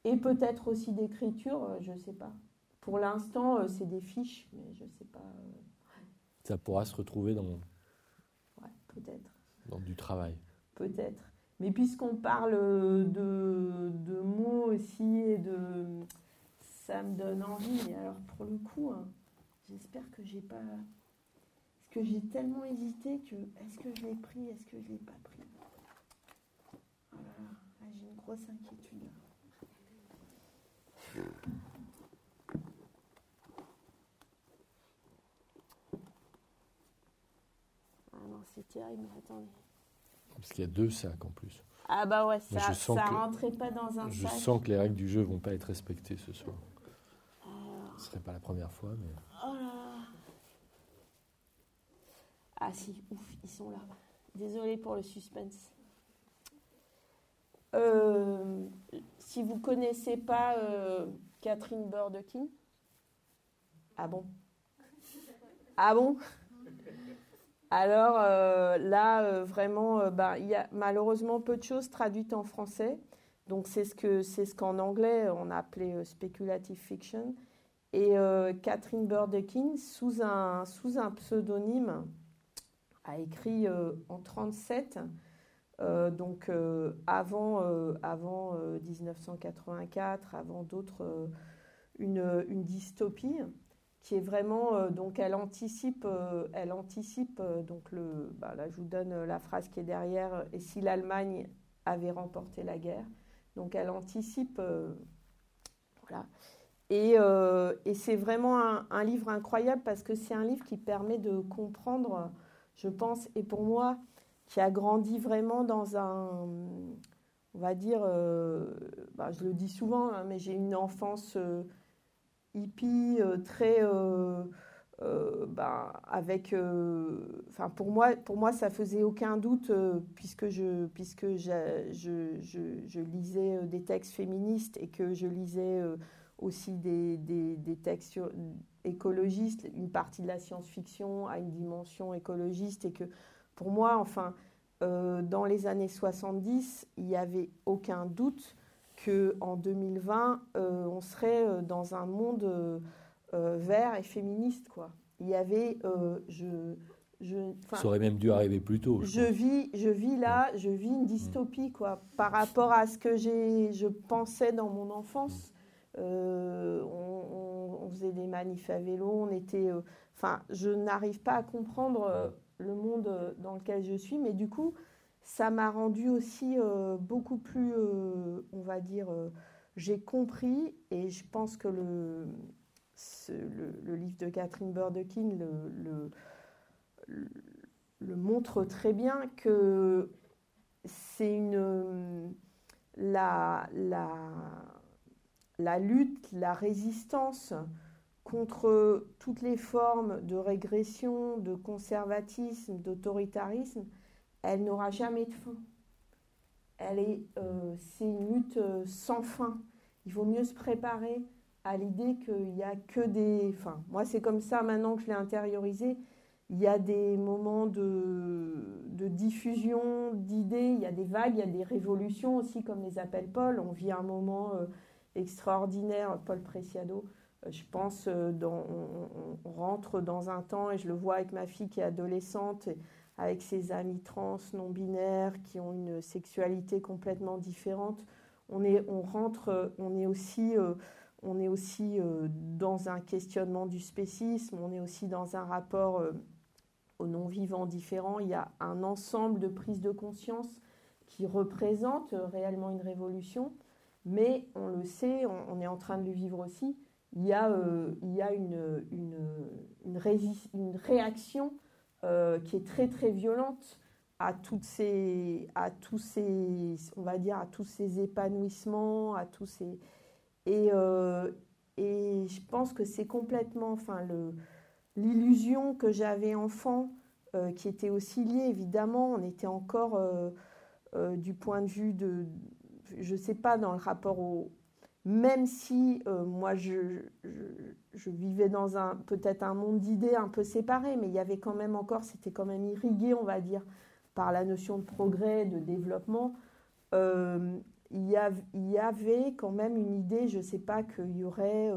et peut-être aussi d'écriture, je ne sais pas. Pour l'instant, euh, c'est des fiches, mais je ne sais pas. Euh, Ça pourra se retrouver dans. Ouais, peut-être. Dans du travail. Peut-être. Mais puisqu'on parle de, de, mots aussi et de. Ça me donne envie. Alors, pour le coup, hein, j'espère que j'ai pas. Parce que j'ai tellement hésité que. Est-ce que je l'ai pris Est-ce que je ne l'ai pas pris? Ah, grosse inquiétude. c'est terrible, attendez. Parce qu'il y a deux sacs en plus. Ah bah ouais, ça, ne rentrait pas dans un je sac. Je sens que les règles du jeu vont pas être respectées ce soir. Ce Ce serait pas la première fois, mais. Oh là Ah si, ouf, ils sont là. Désolée pour le suspense. Euh, si vous connaissez pas euh, Catherine Burdekin, ah bon? Ah bon? Alors euh, là, vraiment, bah, il y a malheureusement peu de choses traduites en français. Donc c'est ce ce qu'en anglais on a appelé speculative fiction. Et Catherine Burdekin, sous un, sous un pseudonyme, a écrit en 37, donc avant, avant 1984, avant d'autres, une, une dystopie qui est vraiment euh, donc elle anticipe euh, elle anticipe euh, donc le bah, là je vous donne la phrase qui est derrière et si l'Allemagne avait remporté la guerre? Donc elle anticipe voilà. Et, et c'est vraiment un, livre incroyable parce que c'est un livre qui permet de comprendre je pense et pour moi qui a grandi vraiment dans un on va dire bah, je le dis souvent hein, mais j'ai une enfance hippie, euh, très. Euh, euh, ben, avec, enfin pour moi, pour moi, ça faisait aucun doute puisque je, puisque je, je, je, lisais des textes féministes et que je lisais aussi des, des, des, textes écologistes. Une partie de la science-fiction a une dimension écologiste et que pour moi, enfin, dans les années 70, il n'y avait aucun doute qu'en 2020, euh, on serait euh, dans un monde euh, vert et féministe. Quoi. Il y avait. je, je, Ça aurait même dû arriver plus tôt. Je, vis, je vis là, je vis une dystopie quoi, par rapport à ce que je pensais dans mon enfance. on, faisait des manifs à vélo, on était. Enfin, je n'arrive pas à comprendre le monde dans lequel je suis, mais du coup, ça m'a rendu aussi euh, beaucoup plus, euh, on va dire, euh, j'ai compris, et je pense que le, le, livre de Catherine Burdekin le, le, le, montre très bien, que c'est une. La, la, la lutte, la résistance contre toutes les formes de régression, de conservatisme, d'autoritarisme, elle n'aura jamais de fin. Elle est, euh, c'est une lutte euh, sans fin. Il vaut mieux se préparer à l'idée qu'il n'y a que des. Enfin, moi, c'est comme ça maintenant que je l'ai intériorisé. Il y a des moments de, diffusion d'idées, il y a des vagues, il y a des révolutions aussi, comme les appelle Paul. On vit un moment euh, extraordinaire, Paul Preciado. Je pense, dans, on, rentre dans un temps, et je le vois avec ma fille qui est adolescente avec ses amis trans, non binaires, qui ont une sexualité complètement différente. On, est, on rentre, on est aussi, euh, on est aussi euh, dans un questionnement du spécisme, on est aussi dans un rapport euh, aux non-vivants différents. Il y a un ensemble de prises de conscience qui représentent réellement une révolution, mais on le sait, on, est en train de le vivre aussi. Il y a, il y a une, une, réaction euh, qui est très très violente à toutes ces, à tous ces, on va dire à tous ces épanouissements, à tous ces et euh, et je pense que c'est complètement, enfin le l'illusion que j'avais enfant, qui était aussi liée, évidemment, on était encore du point de vue de, je sais pas, dans le rapport au, même si euh, moi je, vivais dans un peut-être un monde d'idées un peu séparé, mais il y avait quand même encore, c'était quand même irrigué, on va dire, par la notion de progrès, de développement. Euh, il, y il, y avait quand même une idée, je ne sais pas, qu'il y aurait,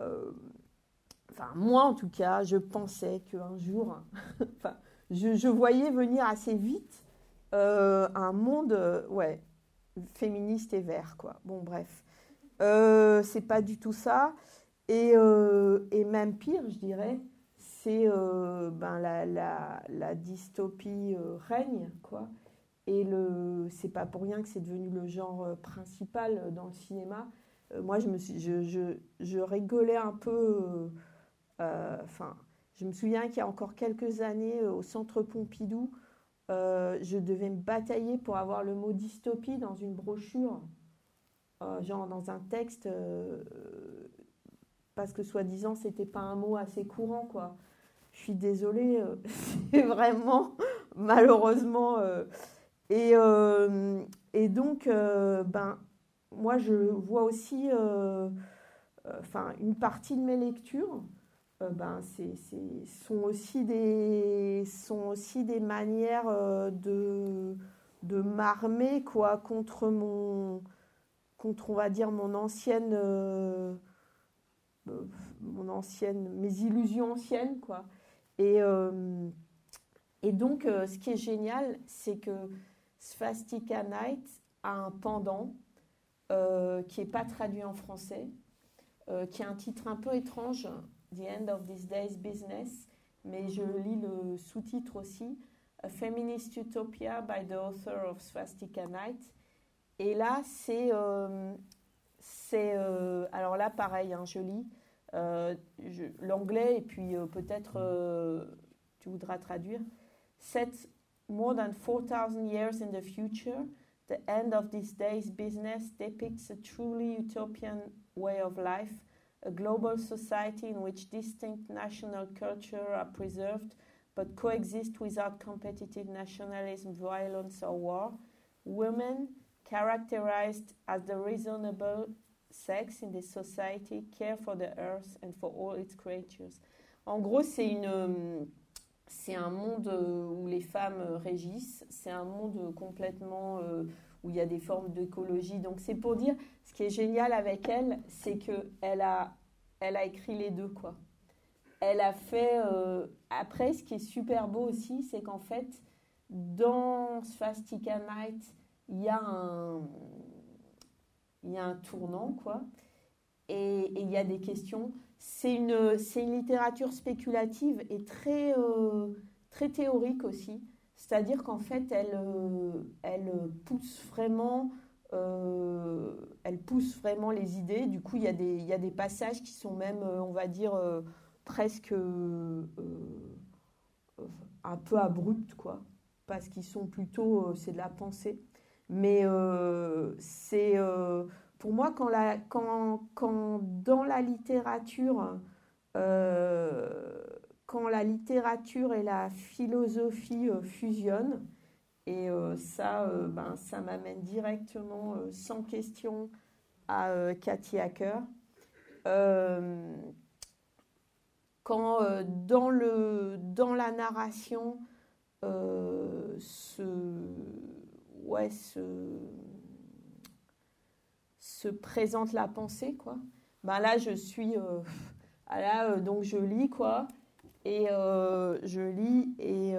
euh, enfin moi en tout cas, je pensais qu'un jour, enfin, je, je, voyais venir assez vite un monde, ouais, féministe et vert, quoi. Bon, bref. Euh, c'est pas du tout ça. Et, euh, même pire, je dirais, c'est euh, ben, la, dystopie règne, quoi. Et le, c'est pas pour rien que c'est devenu le genre principal dans le cinéma. moi, je, me suis, je, je, je rigolais un peu. Enfin, je me souviens qu'il y a encore quelques années, au centre Pompidou, je devais me batailler pour avoir le mot dystopie dans une brochure. Euh, genre dans un texte, euh, parce que soi-disant, c'était pas un mot assez courant, quoi. Je suis désolée, euh, c'est vraiment, malheureusement. et, et donc, ben, moi, je vois aussi, enfin, une partie de mes lectures, ben, c'est, sont, aussi des, sont aussi des manières de, de m'armer, quoi, contre mon contre, on va dire, mon ancienne, euh, euh, ancienne, mes illusions anciennes, quoi. Et, euh, et donc, ce qui est génial, c'est que Svastika Night a un pendant qui n'est pas traduit en français, qui a un titre un peu étrange, The End of This Day's Business, mais je lis le sous-titre aussi, A Feminist Utopia by the author of Svastika Night. Et là, c'est. Euh, euh, alors là, pareil, hein, je lis euh, l'anglais et puis peut-être tu voudras traduire. Set more than 4,000 years in the future, the end of this day's business depicts a truly utopian way of life, a global society in which distinct national culture are preserved but coexist without competitive nationalism, violence, or war. Women characterized as the reasonable sex in this society, care for the earth and for all its creatures. En gros, c'est une c'est un monde euh, où les femmes euh, régissent, c'est un monde complètement euh, où il y a des formes d'écologie. Donc c'est pour dire, ce qui est génial avec elle, c'est que elle a, elle a écrit les deux quoi. Elle a fait après, ce qui est super beau aussi, c'est qu'en fait, dans Svastika Night, il y a un, il y a un tournant, quoi. Et, il y a des questions. C'est une, une littérature spéculative et très, euh, très théorique aussi. C'est-à-dire qu'en fait, elle, euh, elle pousse vraiment... Euh, elle pousse vraiment les idées. Du coup, il y, a des, y a des passages qui sont même, on va dire, presque un peu abrupts, quoi. Parce qu'ils sont plutôt, c'est de la pensée. Mais euh, c'est euh, pour moi quand, la, quand, quand dans la littérature, euh, quand la littérature et la philosophie fusionnent, et ça, ben, ça m'amène directement, sans question, à Cathy Hacker. quand dans, le, dans la narration, ce ouais, se, se présente la pensée, quoi. Ben là, je suis, euh, ah là, euh, donc je lis, quoi, et euh, je lis et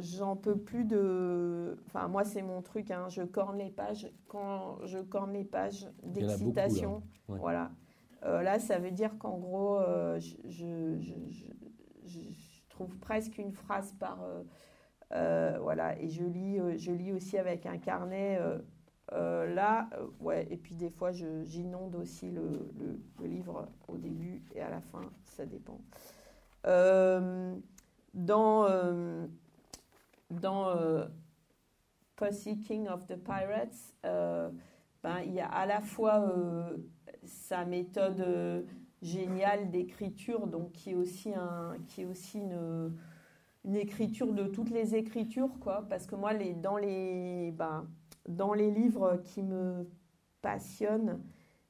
j'en peux plus de. Enfin, moi, c'est mon truc, hein, je corne les pages quand je corne les pages d'excitation. Voilà. là, ça veut dire qu'en gros, je, je, je, trouve presque une phrase par euh, voilà, et je lis, euh, je lis aussi avec un carnet. Euh, là, et puis des fois, j'inonde aussi le, livre au début et à la fin, ça dépend. dans Pussy King of the Pirates, ben, il y a à la fois sa méthode génial d'écriture, donc qui est aussi, un, qui est aussi une, une, écriture de toutes les écritures, quoi. Parce que moi, les, dans, les, ben, dans les livres qui me passionnent,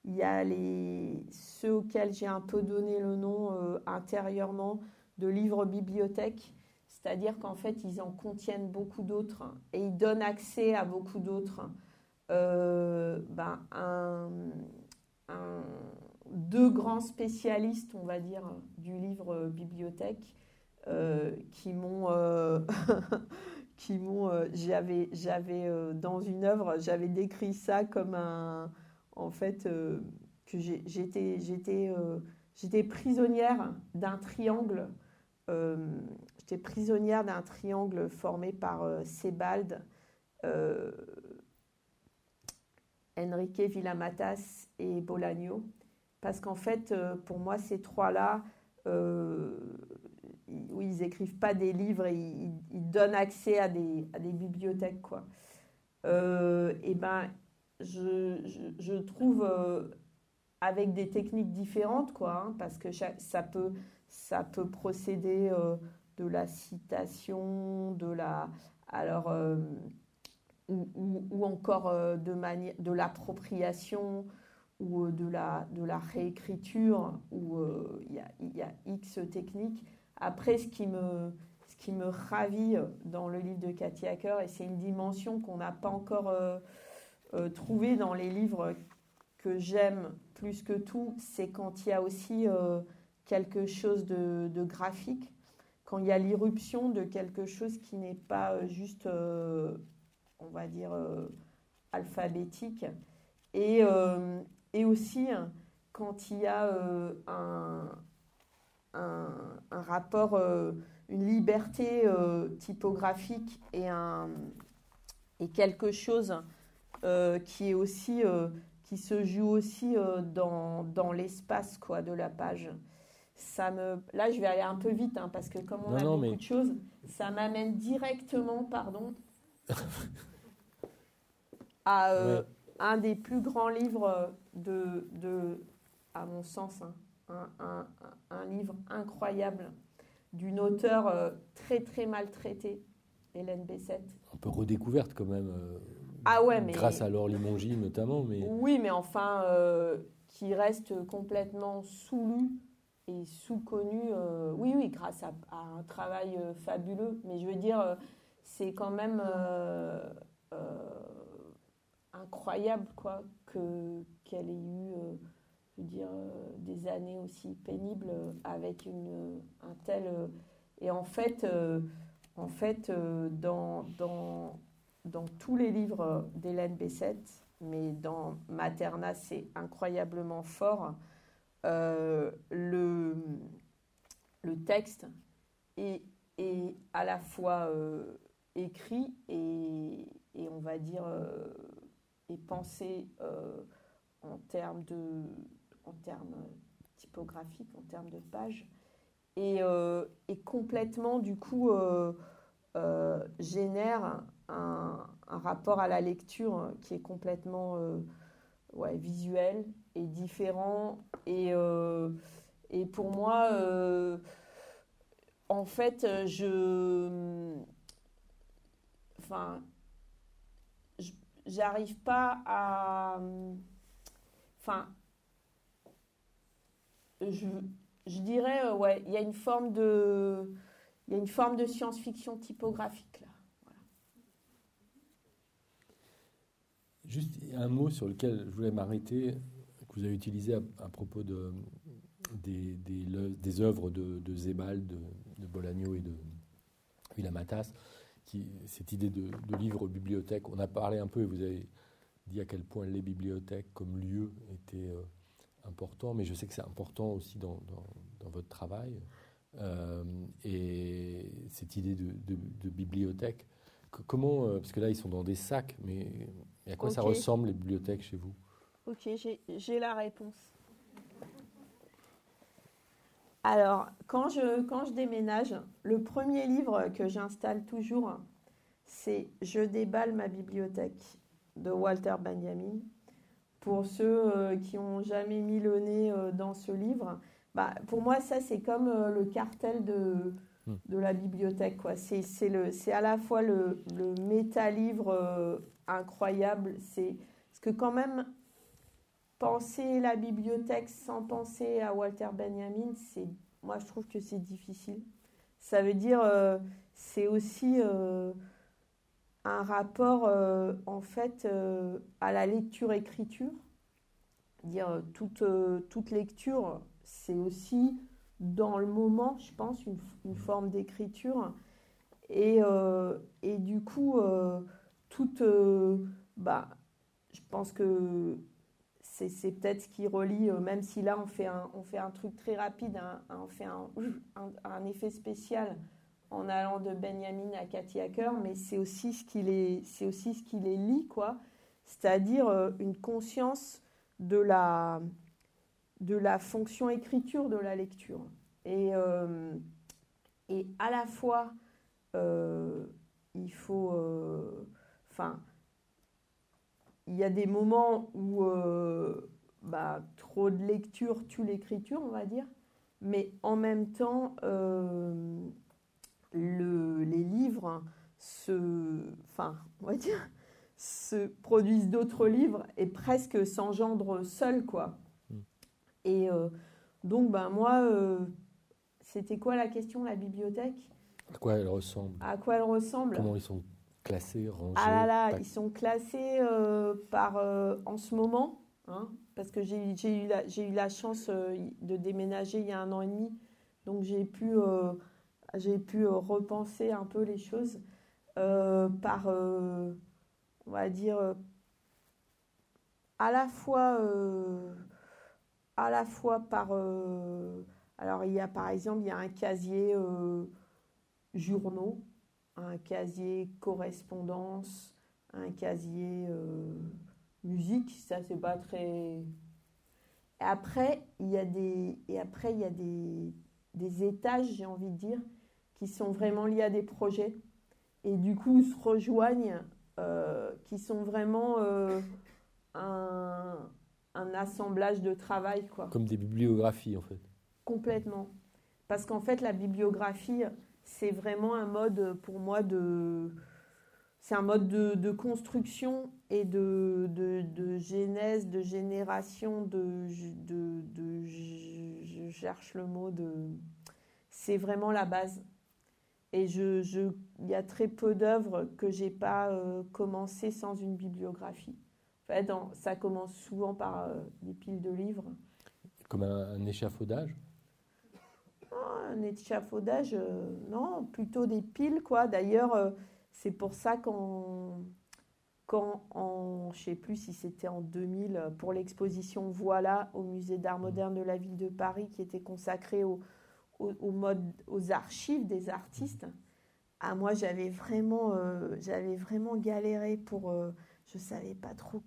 il y a les, ceux auxquels j'ai un peu donné le nom euh, intérieurement de livres bibliothèques, c'est-à-dire qu'en fait, ils en contiennent beaucoup d'autres et ils donnent accès à beaucoup d'autres. Euh, ben, deux grands spécialistes, on va dire, du livre bibliothèque euh, qui m'ont. qui m'ont j'avais j'avais dans une œuvre j'avais décrit ça comme un en fait, euh, que j'étais, j'étais, euh, j'étais prisonnière d'un triangle. Euh, j'étais prisonnière d'un triangle formé par Sebald, Enrique Villamatas et Bolagno. Parce qu'en fait, pour moi, ces trois-là, oui, ils écrivent pas des livres, ils, ils donnent accès à des, à des bibliothèques, quoi. et ben, je, trouve euh, avec des techniques différentes, quoi, hein, parce que ça, peut, ça peut procéder euh, de la citation, de la. Alors. Euh, ou, encore de, manière, de l'appropriation ou de la, de la réécriture, où il y, y, a, X techniques. Après, ce qui me, ce qui me ravit dans le livre de Cathy Hacker, et c'est une dimension qu'on n'a pas encore euh, trouver dans les livres que j'aime plus que tout, c'est quand il y a aussi euh, quelque chose de, graphique, quand il y a l'irruption de quelque chose qui n'est pas euh, juste, on va dire, alphabétique, et, et, aussi quand il y a un, un, un, rapport, une liberté typographique et, un, et quelque chose euh, qui est aussi euh, qui se joue aussi euh, dans, dans l'espace quoi de la page. Ça me là je vais aller un peu vite hein, parce que comme on a beaucoup de choses, ça m'amène directement pardon à un des plus grands livres de, de à mon sens hein, un, un, un, livre incroyable d'une auteure très très maltraitée, Hélène Bessette. Un peu redécouverte quand même. Ah ouais, mais... Grâce à Laure Limongi notamment. Mais... Oui, mais enfin, euh, qui reste complètement sous-lu et sous-connu. Euh, oui, oui, grâce à, un travail euh, fabuleux. Mais je veux dire, c'est quand même incroyable quoi, que, qu'elle ait eu dire, des années aussi pénibles avec une, un tel... et en fait, en fait dans... dans dans tous les livres d'Hélène Bessette, mais dans Materna, c'est incroyablement fort. Euh, le, le texte est, est, à la fois euh, écrit et, et, on va dire euh, pensé en termes de en termes typographiques, en termes de pages, et, et complètement du coup génère un, rapport à la lecture qui est complètement euh, visuel et différent. Et, euh, et pour moi, euh, en fait, je. Enfin. J'arrive pas à. Enfin. Je, dirais, ouais, il y a une forme de. Il y a une forme de science-fiction typographique là. Juste un mot sur lequel je voulais m'arrêter, que vous avez utilisé à, propos de, des, des, œuvres de, Zébal, de, de, Bolagno et de Villamatas, cette idée de, de livre bibliothèque. On a parlé un peu et vous avez dit à quel point les bibliothèques comme lieu étaient euh, importants, mais je sais que c'est important aussi dans, dans, dans votre travail. Euh, et cette idée de, de bibliothèque, comment, euh, parce que là ils sont dans des sacs, mais à quoi ça ressemble les bibliothèques chez vous? Ok, j'ai la réponse. Alors, quand je, quand je déménage, le premier livre que j'installe toujours, c'est Je déballe ma bibliothèque de Walter Benjamin. Pour ceux euh, qui n'ont jamais mis le nez euh, dans ce livre. Bah, pour moi, ça, c'est comme euh, le cartel de, Hmm. de la bibliothèque. Quoi. C'est, c'est, le, c'est à la fois le, le méta-livre euh, incroyable. C'est, parce que quand même, penser la bibliothèque sans penser à Walter Benjamin, c'est, moi, je trouve que c'est difficile. Ça veut dire, euh, c'est aussi euh, un rapport, euh, en fait, euh, à la lecture-écriture. Dire euh, toute, euh, toute lecture, c'est aussi dans le moment, je pense, une, une forme d'écriture. Et, et du coup, toute, bah, je pense que c'est, peut-être ce qui relie, même si là on fait un, on fait un truc très rapide, un- on fait un, un- un effet spécial en allant de Benjamin à Cathy Hacker, mais c'est aussi ce qui les, c'est lie, quoi. C'est-à-dire euh, une conscience de la, de la fonction écriture de la lecture. Et, euh, à la fois, euh, il faut. Enfin, il y a des moments où bah, trop de lecture tue l'écriture, on va dire. Mais en même temps, le- les livres se, enfin, on va dire, se produisent d'autres livres et presque s'engendrent seuls, quoi. Mm. Et euh, donc, ben moi, euh, c'était quoi la question, la bibliothèque? À quoi elle ressemble? À quoi elle ressemble? Comment ils sont classés, rangés ah là là, ils sont classés euh, par en ce moment, hein, parce que j'ai eu, eu la chance de déménager il y a un an et demi, donc j'ai pu, j'ai pu euh, repenser un peu les choses euh, par, euh, on va dire, à la fois, à la fois par, alors il y a par exemple, il y a un casier journaux un casier correspondance, un casier musique, ça c'est pas très. Et après, il y a des, et après, il y a des, des étages, j'ai envie de dire, qui sont vraiment liés à des projets et du coup se rejoignent, euh, qui sont vraiment euh, un, un assemblage de travail, quoi. Comme des bibliographies, en fait. Complètement. Parce qu'en fait, la bibliographie, c'est vraiment un mode, pour moi, de... C'est un mode de, de construction et de, de, de genèse, de génération, de, de, je cherche le mot, de... C'est vraiment la base. Et je, je, il y a très peu d'œuvres que j'ai pas euh, commencé sans une bibliographie. En fait, dans- ça commence souvent par euh, des piles de livres. Comme un, un échafaudage? Ah, Un échafaudage, euh, non, plutôt des piles, quoi. D'ailleurs, euh, c'est pour ça qu'en, quand en, je sais plus si c'était en 2000, euh, pour l'exposition Voilà au Musée d'Art Moderne de la ville de Paris, qui était consacrée au, aux archives des artistes. Ah, moi, j'avais vraiment, euh, vraiment galéré pour, euh, je savais pas trop,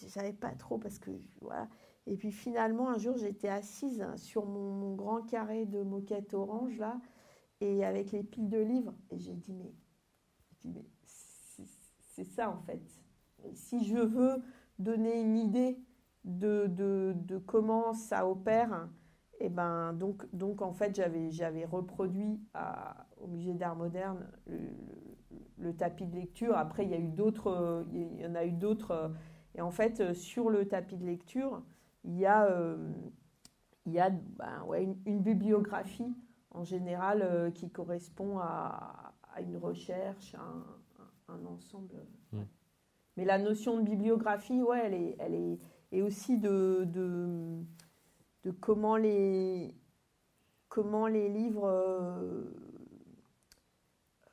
je savais pas trop parce que, voilà. Et puis finalement, un jour, j'étais assise sur mon, grand carré de moquette orange, là, et avec les piles de livres. Et j'ai dit, mais, c'est ça en fait. Si je veux donner une idée de, de comment ça opère, et ben donc, donc en fait, j'avais j'avais reproduit à- au musée d'art moderne le, le- le tapis de lecture. Après, il y a eu d'autres, il y en a eu d'autres. euh, Et en fait, euh, sur le tapis de lecture, il y a, euh, il y a ben, ouais, une, une bibliographie en général euh, qui correspond à, à une recherche, à un, un ensemble. Mm. Mais la notion de bibliographie, ouais, elle est, elle est, et aussi de, de, de comment les, comment les livres, euh,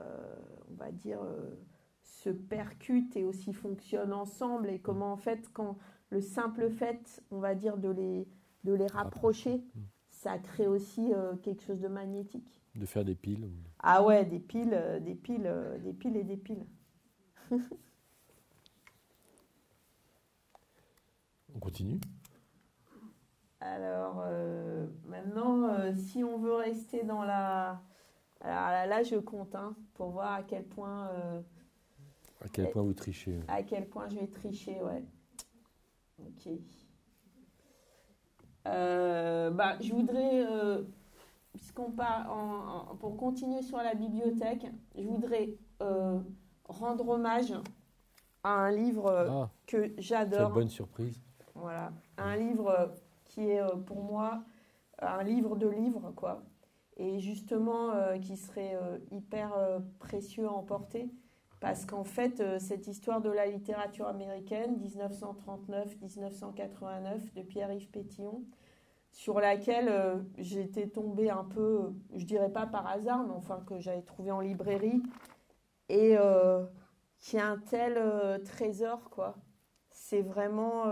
euh, on va dire, euh, se percutent et aussi fonctionnent ensemble et comment en fait, quand le simple fait, on va dire, de les, de les rapprocher, Mm. ça crée aussi quelque chose de magnétique. De faire des piles. ou- Ah ouais, des piles, des piles, des piles et des piles. On continue? Alors euh, maintenant, euh, si on veut rester dans la... Alors là, là, je compte hein, pour voir à quel point... euh, À quel point vous trichez À quel point je vais tricher, ouais. Ok. Bah, je voudrais, puisqu'on part en, pour continuer sur la bibliothèque, je voudrais rendre hommage à un livre ah, que j'adore. bonne surprise. Voilà, un livre qui est pour moi un livre de livres, quoi et justement euh, qui serait euh, hyper euh, précieux à emporter parce qu'en fait, cette histoire de la littérature américaine, 1939-1989, de Pierre-Yves Pétillon, sur laquelle j'étais tombée un peu, je dirais pas par hasard, mais enfin que j'avais trouvé en librairie, et qui est un tel trésor, quoi. C'est vraiment,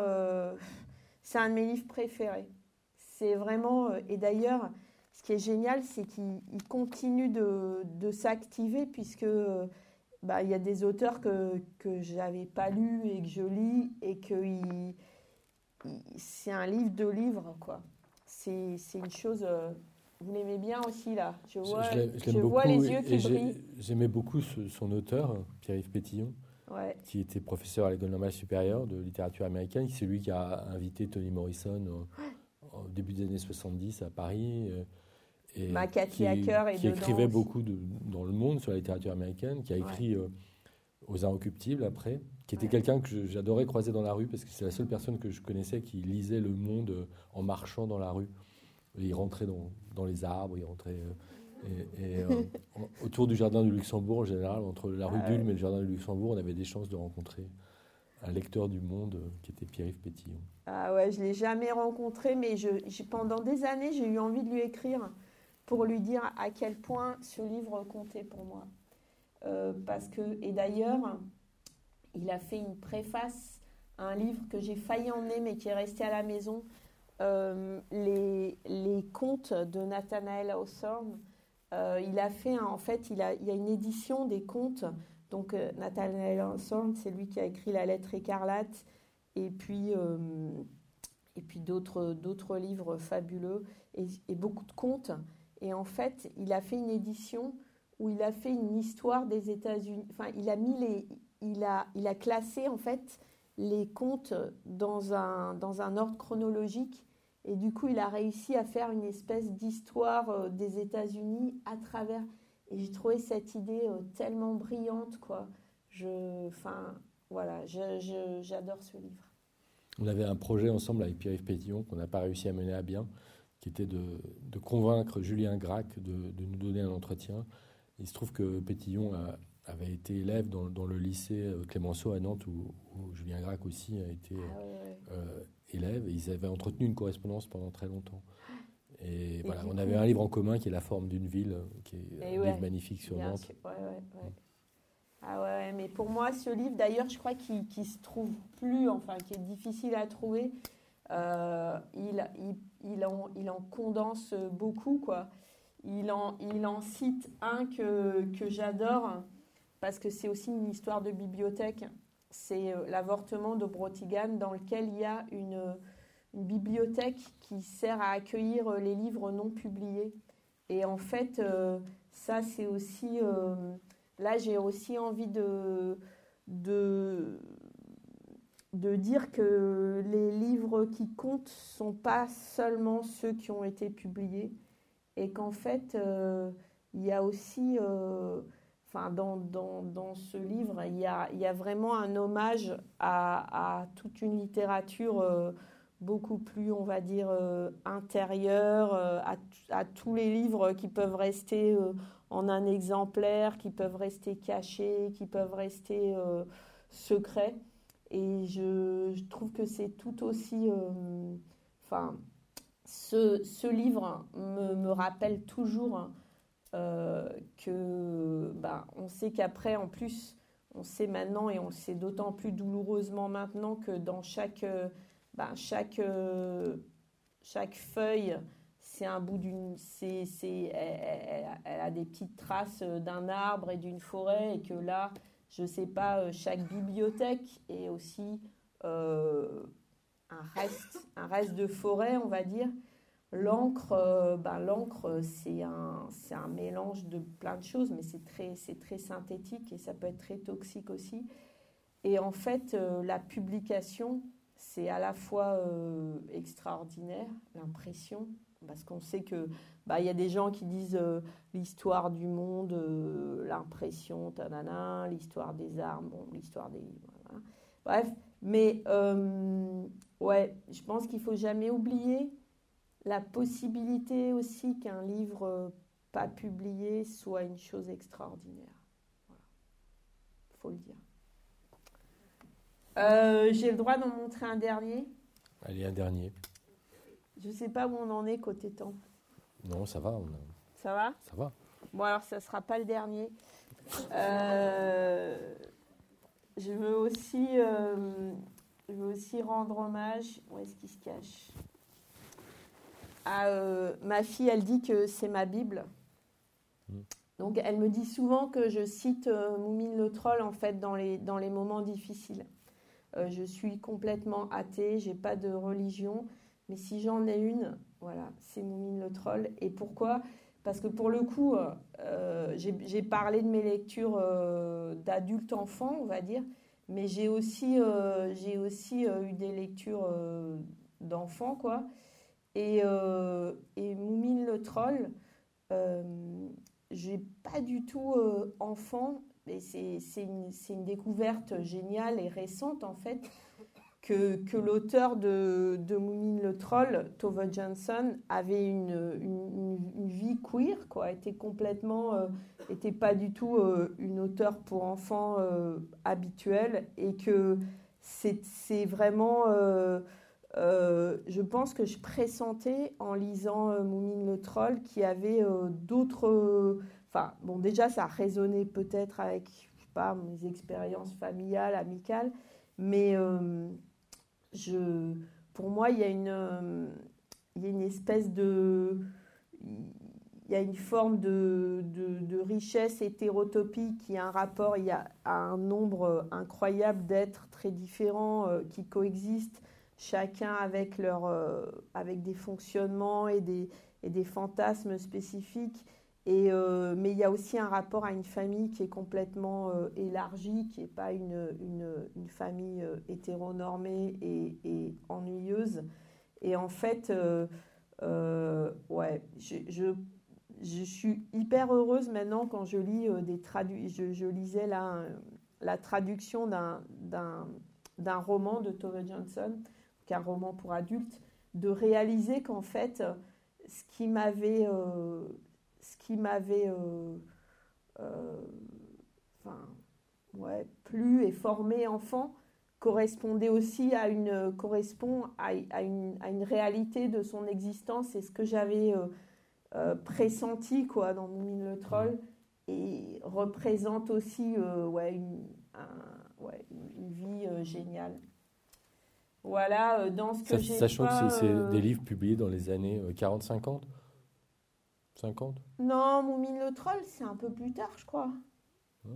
c'est un de mes livres préférés. C'est vraiment, et d'ailleurs, ce qui est génial, c'est qu'il continue de, de s'activer puisque bah, il y a des auteurs que, que je n'avais pas lus et que je lis et que c'est un livre de livres. quoi. C'est une chose... Euh, vous l'aimez bien aussi, là Je vois, je, vois les yeux qui brillent. J'aimais beaucoup son auteur, Pierre-Yves Pétillon, qui était professeur à l'École normale supérieure de littérature américaine. C'est lui qui a invité Toni Morrison au, au début des années 70 à Paris. Euh, et qui, écrivait beaucoup dans le monde sur la littérature américaine, qui a écrit euh, Aux Inrecuptibles après, qui était quelqu'un que j'adorais croiser dans la rue parce que c'est la seule personne que je connaissais qui lisait Le Monde euh, en marchant dans la rue. il rentrait dans, dans, les arbres, il rentrait. Euh, et, autour du jardin du Luxembourg, en général, entre la rue ah d'Ulm et le jardin du Luxembourg, on avait des chances de rencontrer un lecteur du Monde qui était Pierre-Yves Pétillon. Ah ouais, je ne l'ai jamais rencontré, mais je, pendant des années, j'ai eu envie de lui écrire pour lui dire à quel point ce livre comptait pour moi. Euh, parce que, et d'ailleurs, il a fait une préface à un livre que j'ai failli emmener mais qui est resté à la maison, euh, les, les, contes de Nathanael Hawthorne. Euh, il a fait, en fait, il, a, il y a une édition des contes. Donc, Nathanael Hawthorne, c'est lui qui a écrit La lettre écarlate et puis, et puis d'autres, d'autres livres fabuleux et, et beaucoup de contes. Et en fait, il a fait une édition où il a fait une histoire des États-Unis. Enfin, il a mis les, il a, il a classé en fait les contes dans un, dans un ordre chronologique. Et du coup, il a réussi à faire une espèce d'histoire euh, des États-Unis à travers. Et j'ai trouvé cette idée euh, tellement brillante, quoi. Je, enfin, voilà, j'adore ce livre. On avait un projet ensemble avec Pierre-Yves Pétillon qu'on n'a pas réussi à mener à bien qui était de, de convaincre Julien Gracq de, de, nous donner un entretien. Il se trouve que Pétillon avait été élève dans, dans, le lycée euh, Clémenceau à Nantes, où, Julien Gracq aussi a été ah euh, élève. Et ils avaient entretenu une correspondance pendant très longtemps. Et, voilà, on avait un livre en commun qui est La forme d'une ville, qui est un livre magnifique sur Nantes. Ah ouais, mais pour moi, ce livre, d'ailleurs, je crois qu'il ne se trouve plus, enfin, qui est difficile à trouver. Euh, il, il, en, il, en, condense beaucoup, quoi. Il en, il en cite un que, que j'adore, parce que c'est aussi une histoire de bibliothèque. C'est euh, l'avortement de Brotigan, dans lequel il y a une, bibliothèque qui sert à accueillir les livres non publiés. Et en fait, euh, ça, c'est aussi... là, j'ai aussi envie de, dire que les livres qui comptent sont pas seulement ceux qui ont été publiés et qu'en fait euh, il y a aussi euh, enfin dans, dans, dans, ce livre il y, a, il y a vraiment un hommage à, à toute une littérature euh, beaucoup plus on va dire intérieure à, à, tous les livres qui peuvent rester en un exemplaire qui peuvent rester cachés qui peuvent rester secrets et je, trouve que c'est tout aussi. Euh, enfin, ce, ce, livre me, me, rappelle toujours euh, que. Ben, on sait qu'après, en plus, on sait maintenant et on le sait d'autant plus douloureusement maintenant que dans chaque. Ben, chaque, chaque feuille, c'est un bout d'une. C'est, elle, elle, a des petites traces d'un arbre et d'une forêt, et que là, je ne sais pas, euh, chaque bibliothèque est aussi euh, un, reste, un reste de forêt, on va dire. L'encre, euh, ben, l'encre c'est un, c'est un mélange de plein de choses, mais c'est très, c'est très synthétique et ça peut être très toxique aussi. Et en fait, la publication, c'est à la fois extraordinaire, l'impression, parce qu'on sait que bah, y a des gens qui disent l'histoire du monde, l'impression, l'histoire des armes, l'histoire des... Bref, mais ouais, je pense qu'il faut jamais oublier la possibilité aussi qu'un livre pas publié soit une chose extraordinaire. Il faut le dire. Euh, j'ai le droit d'en montrer un dernier? Allez, un dernier. Je ne sais pas où on en est côté temps. Non, ça va. Ça va? Ça va. Bon, alors ça ne sera pas le dernier. Euh, je, veux aussi, euh, je veux aussi rendre hommage. Où est-ce qu'il se cache? À, Ma fille, elle dit que c'est ma Bible. Mm. Donc elle me dit souvent que je cite Moumine le troll en fait dans les, dans les moments difficiles. Euh, je suis complètement athée, j'ai pas de religion, mais si j'en ai une, voilà, c'est Moumine le troll. Et pourquoi? Parce que pour le coup, euh, j'ai parlé de mes lectures euh, d'adulte enfant, on va dire, mais j'ai aussi, j'ai aussi eu des lectures d'enfants, quoi. Et, et Moumine le troll, j'ai pas du tout enfant c'est une, découverte géniale et récente en fait que, que l'auteur de, de Moumine le Troll, Tove Johnson, avait une, une, vie queer, quoi, était complètement, euh, était pas du tout euh, une auteure pour enfants euh, habituelle et que c'est vraiment, je pense que je pressentais en lisant Moumine le Troll qu'il y avait d'autres Enfin, bon, déjà, ça a résonné peut-être avec, pas, mes expériences familiales, amicales, mais euh, je, pour moi, il y a une, euh, y a une espèce de, il y a une forme de, de, richesse hétérotopie qui a un rapport, il y a un nombre incroyable d'êtres très différents euh, qui coexistent, chacun avec, leur, avec des fonctionnements et des, et des fantasmes spécifiques euh, mais il y a aussi un rapport à une famille qui est complètement euh, élargie, qui n'est pas une, une, famille euh, hétéronormée et, et, ennuyeuse. Et en fait, ouais, je, je, suis hyper heureuse maintenant quand je lis des. Je, lisais là, la traduction d'un roman de Tove Johnson, qui est un roman pour adultes, de réaliser qu'en fait, ce qui m'avait ce qui m'avait euh, euh, enfin, ouais, plu et formé enfant correspondait aussi à une, correspond à, à, une, à une, réalité de son existence et ce que j'avais euh, pressenti quoi, dans Moumine le Troll et représente aussi ouais, une, ouais, une, vie géniale. Voilà, dans ce que j'ai Sachant que c'est des livres publiés dans les années 40-50 50 Non, Moumine le Troll, c'est un peu plus tard, je crois. Ah.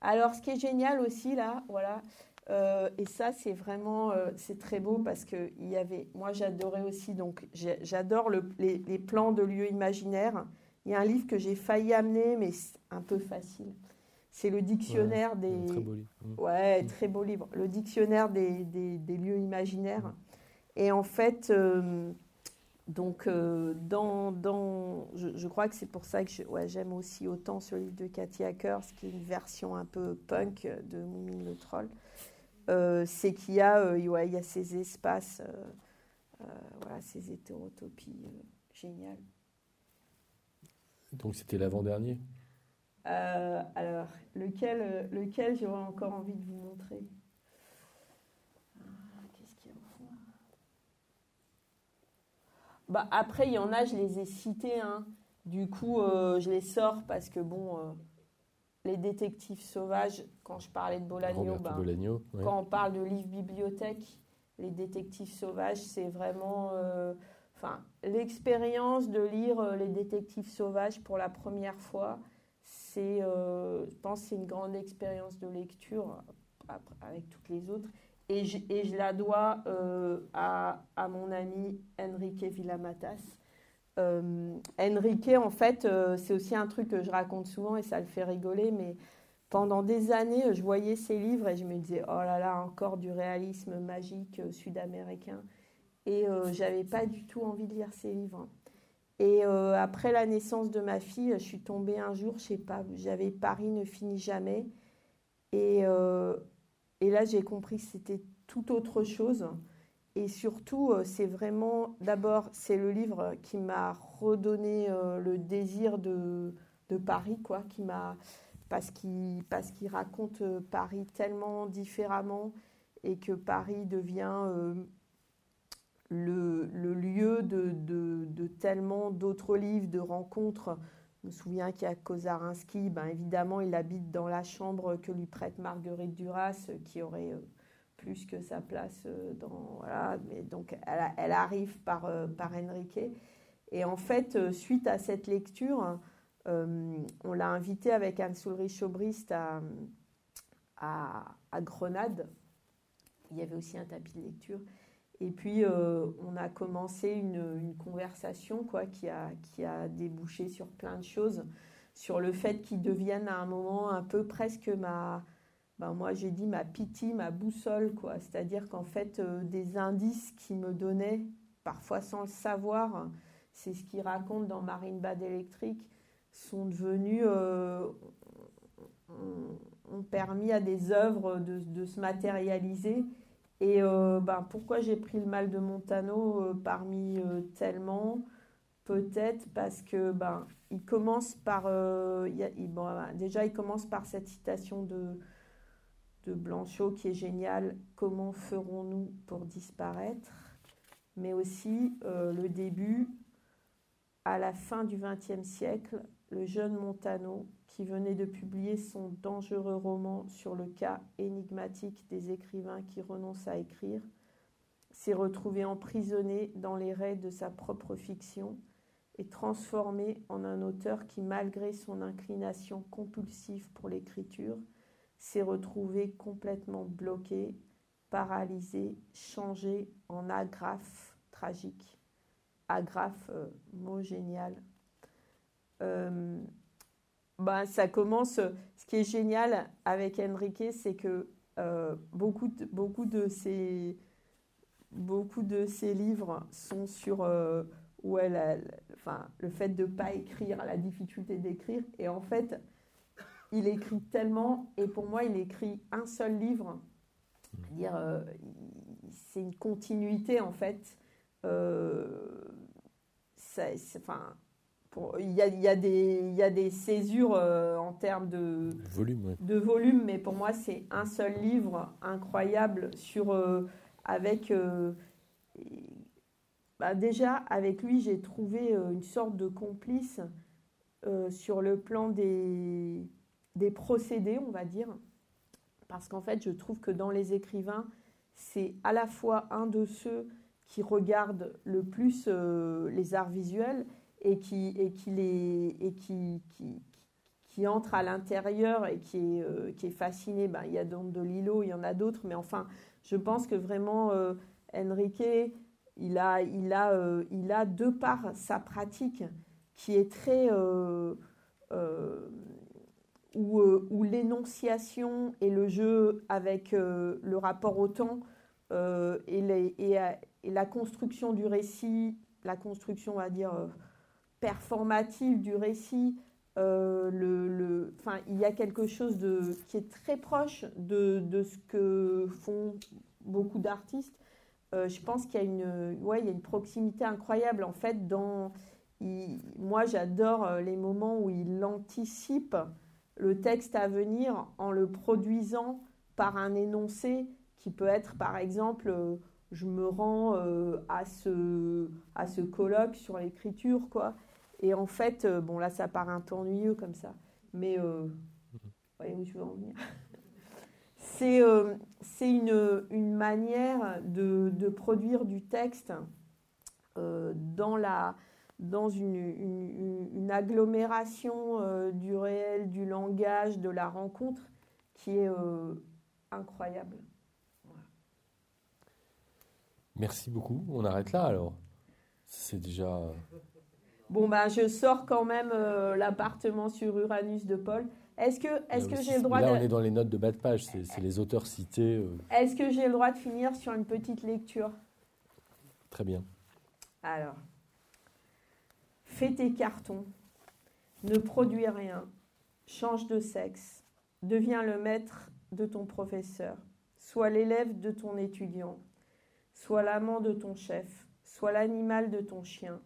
Alors, ce qui est génial aussi, là, voilà, euh, et ça, c'est vraiment, euh, c'est très beau parce que il y avait, moi, j'adorais aussi, donc, j'adore les, les, plans de lieux imaginaires. Il y a un livre que j'ai failli amener, mais c'est un peu facile. C'est le dictionnaire des. Très beau livre. Mm. Ouais, très beau livre. Le dictionnaire des, des, des lieux imaginaires. Et en fait. Euh, donc, euh, dans, dans, je, crois que c'est pour ça que j'aime aussi autant ce livre de Cathy Hackers, qui est une version un peu punk de Moumine le Troll. Euh, c'est qu'il y, a, il y a ces espaces, voilà, ces hétérotopies géniales. Donc, c'était l'avant-dernier? Alors, lequel, lequel j'aurais encore envie de vous montrer? Bah, après, il y en a, je les ai cités. Hein. Du coup, euh, je les sors parce que, bon, euh, les détectives sauvages, quand je parlais de Bolagno, bah, quand on parle de livres bibliothèque, les détectives sauvages, c'est vraiment. Euh, enfin, l'expérience de lire les détectives sauvages pour la première fois, c'est, je pense, c'est une grande expérience de lecture avec toutes les autres. Et je, la dois euh, à, mon ami Enrique Villamatas. Euh, Enrique, en fait, euh, c'est aussi un truc que je raconte souvent et ça le fait rigoler, mais pendant des années, je voyais ces livres et je me disais, oh là là, encore du réalisme magique euh, sud-américain. Et j'avais pas du tout envie de lire ces livres. Et après la naissance de ma fille, je suis tombée un jour, je sais pas, j'avais Paris ne finit jamais. Et, et là, j'ai compris que c'était tout autre chose. Et surtout, euh, c'est vraiment, d'abord, c'est le livre qui m'a redonné euh, le désir de, de Paris, quoi, qui m'a, parce qu'il parce qu'il raconte euh, Paris tellement différemment et que Paris devient le, lieu de, tellement d'autres livres, de rencontres. Je me souviens qu'il y a Kozarinsky, ben évidemment, il habite dans la chambre que lui prête Marguerite Duras, qui aurait plus que sa place euh, dans. Voilà, donc elle, arrive par, euh, par Enrique. Et en fait, euh, suite à cette lecture, on l'a invité avec Anne-Soulrich Chaubrist à, à, Grenade. Il y avait aussi un tapis de lecture. Et puis, on a commencé une, conversation quoi, qui, a, qui a débouché sur plein de choses, sur le fait qu'il devienne à un moment un peu presque ma, ben moi j'ai dit ma pitié, ma boussole, quoi. C'est-à-dire qu'en fait, euh, des indices qui me donnaient, parfois sans le savoir, c'est ce qu'il raconte dans Marine Bad électrique, sont devenus, euh, ont, permis à des œuvres de se matérialiser. Et euh, ben, pourquoi j'ai pris le mal de Montano parmi tellement? Peut-être parce que ben, il commence par, il, bon, déjà il commence par cette citation de de Blanchot qui est génial, Comment ferons-nous pour disparaître? Mais aussi euh, le début, à la fin du XXe siècle, le jeune Montano, qui venait de publier son dangereux roman sur le cas énigmatique des écrivains qui renoncent à écrire, s'est retrouvé emprisonné dans les raies de sa propre fiction et transformé en un auteur qui, malgré son inclination compulsive pour l'écriture, s'est retrouvé complètement bloqué, paralysé, changé en agrafe tragique. Agrafe, euh, mot génial. Euh, ben, ça commence. Ce qui est génial avec Enrique, c'est que euh, beaucoup, de, beaucoup, de ces, beaucoup de ces livres sont sur où elle enfin, le fait de ne pas écrire, la difficulté d'écrire. Et en fait, il écrit tellement, et pour moi, il écrit un seul livre. euh, c'est une continuité en fait. Euh, enfin, il y a, y, a des, y a des césures euh, en termes de volume, de volume, mais pour moi, c'est un seul livre incroyable sur avec. Bah, déjà, avec lui, j'ai trouvé une sorte de complice sur le plan des, des procédés, on va dire, parce qu'en fait, je trouve que dans les écrivains, c'est à la fois un de ceux qui regardent le plus euh, les arts visuels et qui, et qui, les, et qui, qui, qui entre à l'intérieur et qui est, euh, qui est fasciné. Ben, il y a donc de Lilo, il y en a d'autres, mais enfin, je pense que vraiment, euh, Enrique, il a, il, a, il a, de par sa pratique, qui est très euh, où, l'énonciation et le jeu avec euh, le rapport au temps euh, et, et, la construction du récit, la construction, on va dire, performative du récit, le, le, il y a quelque chose de, qui est très proche de, de ce que font beaucoup d'artistes. je pense qu'il y, a une, ouais, il y a une proximité incroyable en fait dans... moi j'adore les moments où il anticipe le texte à venir en le produisant par un énoncé qui peut être par exemple euh, je me rends euh, à, ce, à ce colloque sur l'écriture quoi et en fait euh, bon là ça paraît un peu ennuyeux comme ça mais vous voyez où je veux en venir c'est c'est une, une, manière de, de, produire du texte dans la dans une, une, agglomération euh, du réel, du langage, de la rencontre qui est euh, incroyable. Merci beaucoup. On arrête là alors. C'est déjà. Euh, bon, ben, je sors quand même l'appartement sur Uranus de Paul. Est-ce que, est-ce j'ai le droit Là, de... on est dans les notes de bas de page, c'est c'est les auteurs cités. euh, Est-ce que j'ai le droit de finir sur une petite lecture? Très bien. Alors, fais tes cartons, ne produis rien, change de sexe, deviens le maître de ton professeur, sois l'élève de ton étudiant, sois l'amant de ton chef, sois l'animal de ton chien.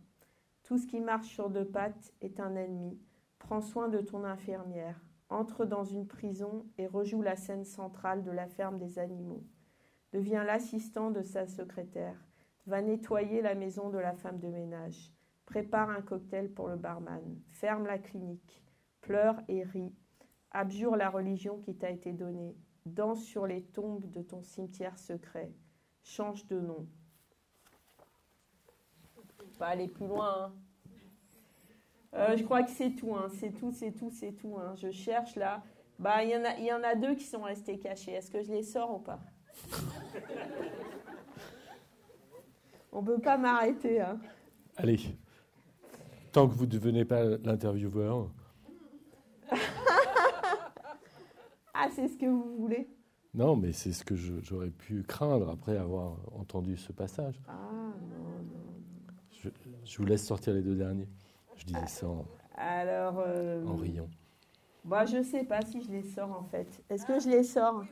Tout ce qui marche sur deux pattes est un ennemi. Prends soin de ton infirmière. Entre dans une prison et rejoue la scène centrale de la ferme des animaux. Deviens l'assistant de sa secrétaire. Va nettoyer la maison de la femme de ménage. Prépare un cocktail pour le barman. Ferme la clinique. Pleure et ris. Abjure la religion qui t'a été donnée. Danse sur les tombes de ton cimetière secret. Change de nom. Pas aller plus loin. hein. Euh, je crois que c'est tout, hein. c'est tout, c'est tout, c'est tout. hein. Je cherche là. Bah, il y en a, il y en a deux qui sont restés cachés. Est-ce que je les sors ou pas? On peut pas m'arrêter. Hein. Allez, tant que vous ne devenez pas l'intervieweur, Ah, c'est ce que vous voulez non, mais c'est ce que je- j'aurais pu craindre après avoir entendu ce passage. Ah, non. Je, vous laisse sortir les deux derniers. Je disais ça en, Alors, euh, en riant. bah, je sais pas si je les sors en fait. Est-ce que je les sors?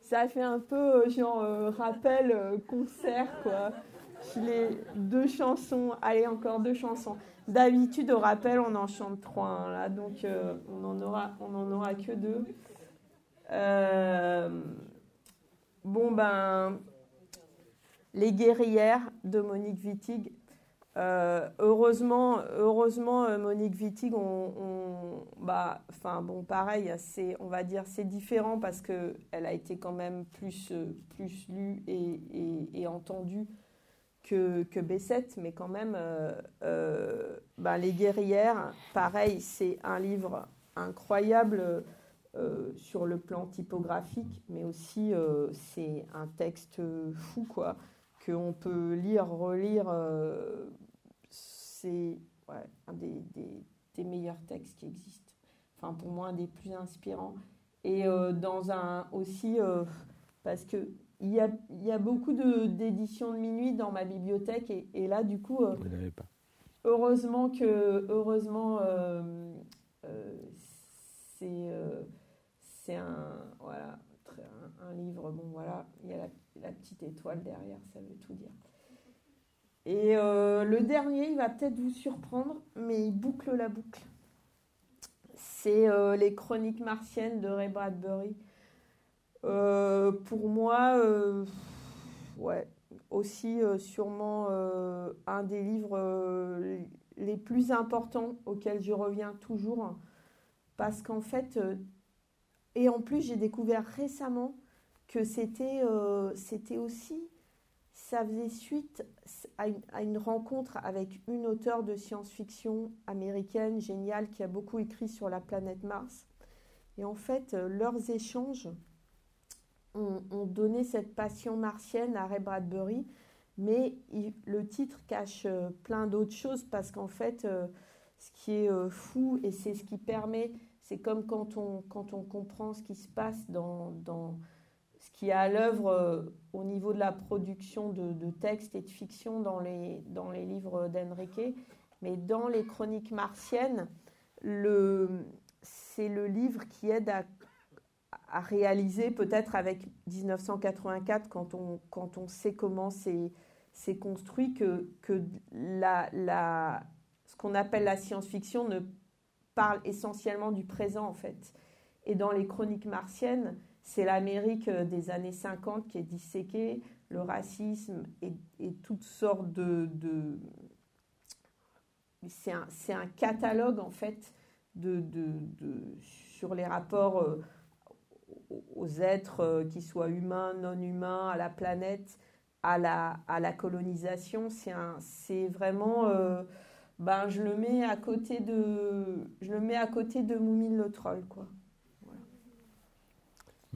Ça fait un peu euh, genre euh, rappel euh, concert quoi. Je les deux chansons, allez encore deux chansons. D'habitude au rappel on en chante trois hein, là, donc euh, on en aura on en aura que deux. Euh, bon ben les guerrières de Monique Wittig. Euh, heureusement, heureusement, euh, Monique Wittig, on, bah, enfin bon, pareil, c'est, on va dire, c'est différent parce que elle a été quand même plus, euh, plus lue et, et, entendue que, que B7, mais quand même, euh, bah, les guerrières, pareil, c'est un livre incroyable sur le plan typographique, mais aussi c'est un texte fou, quoi, qu'on peut lire, relire. C'est ouais, un des, des- des meilleurs textes qui existent. Enfin, pour moi, un des plus inspirants. Et euh, dans un aussi, euh, parce que il y a, il y a beaucoup de- d'éditions de minuit dans ma bibliothèque, et, et là, du coup, euh, Vous n'avez pas. heureusement que heureusement c'est c'est un voilà un, un livre bon voilà il y a la, la petite étoile derrière ça veut tout dire et euh, le dernier il va peut-être vous surprendre mais il boucle la boucle. C'est euh, les chroniques martiennes de Ray Bradbury. Euh, pour moi ouais aussi sûrement un des livres les plus importants auxquels je reviens toujours. Parce qu'en fait et en plus j'ai découvert récemment que c'était aussi ça faisait suite à une, rencontre avec une auteure de science-fiction américaine géniale qui a beaucoup écrit sur la planète Mars. Et en fait euh, leurs échanges ont, donné cette passion martienne à Ray Bradbury mais le titre cache euh, plein d'autres choses parce qu'en fait, euh, ce qui est fou et c'est ce qui permet, c'est comme quand on, quand on comprend ce qui se passe dans, dans qui est à l'œuvre euh, au niveau de la production de, textes et de fiction dans les, dans les livres d'Enrique, mais dans les chroniques martiennes, c'est le livre qui aide à à réaliser peut-être avec 1984 quand on, quand on sait comment c'est c'est construit que, que la, la, ce qu'on appelle la science-fiction ne parle essentiellement du présent en fait. Et dans les chroniques martiennes, c'est l'Amérique euh, des années 50 qui est disséquée, le racisme et, toutes sortes de... c'est un, un catalogue en fait de, de, de- sur les rapports euh, aux- êtres, euh, qu'ils soient humains, non humains, à la planète, à la, à la colonisation. C'est vraiment, euh, ben, je le mets à côté de, je le mets à côté de Moumine le troll, quoi.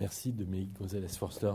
Merci Dominique Gonzalez-Forster.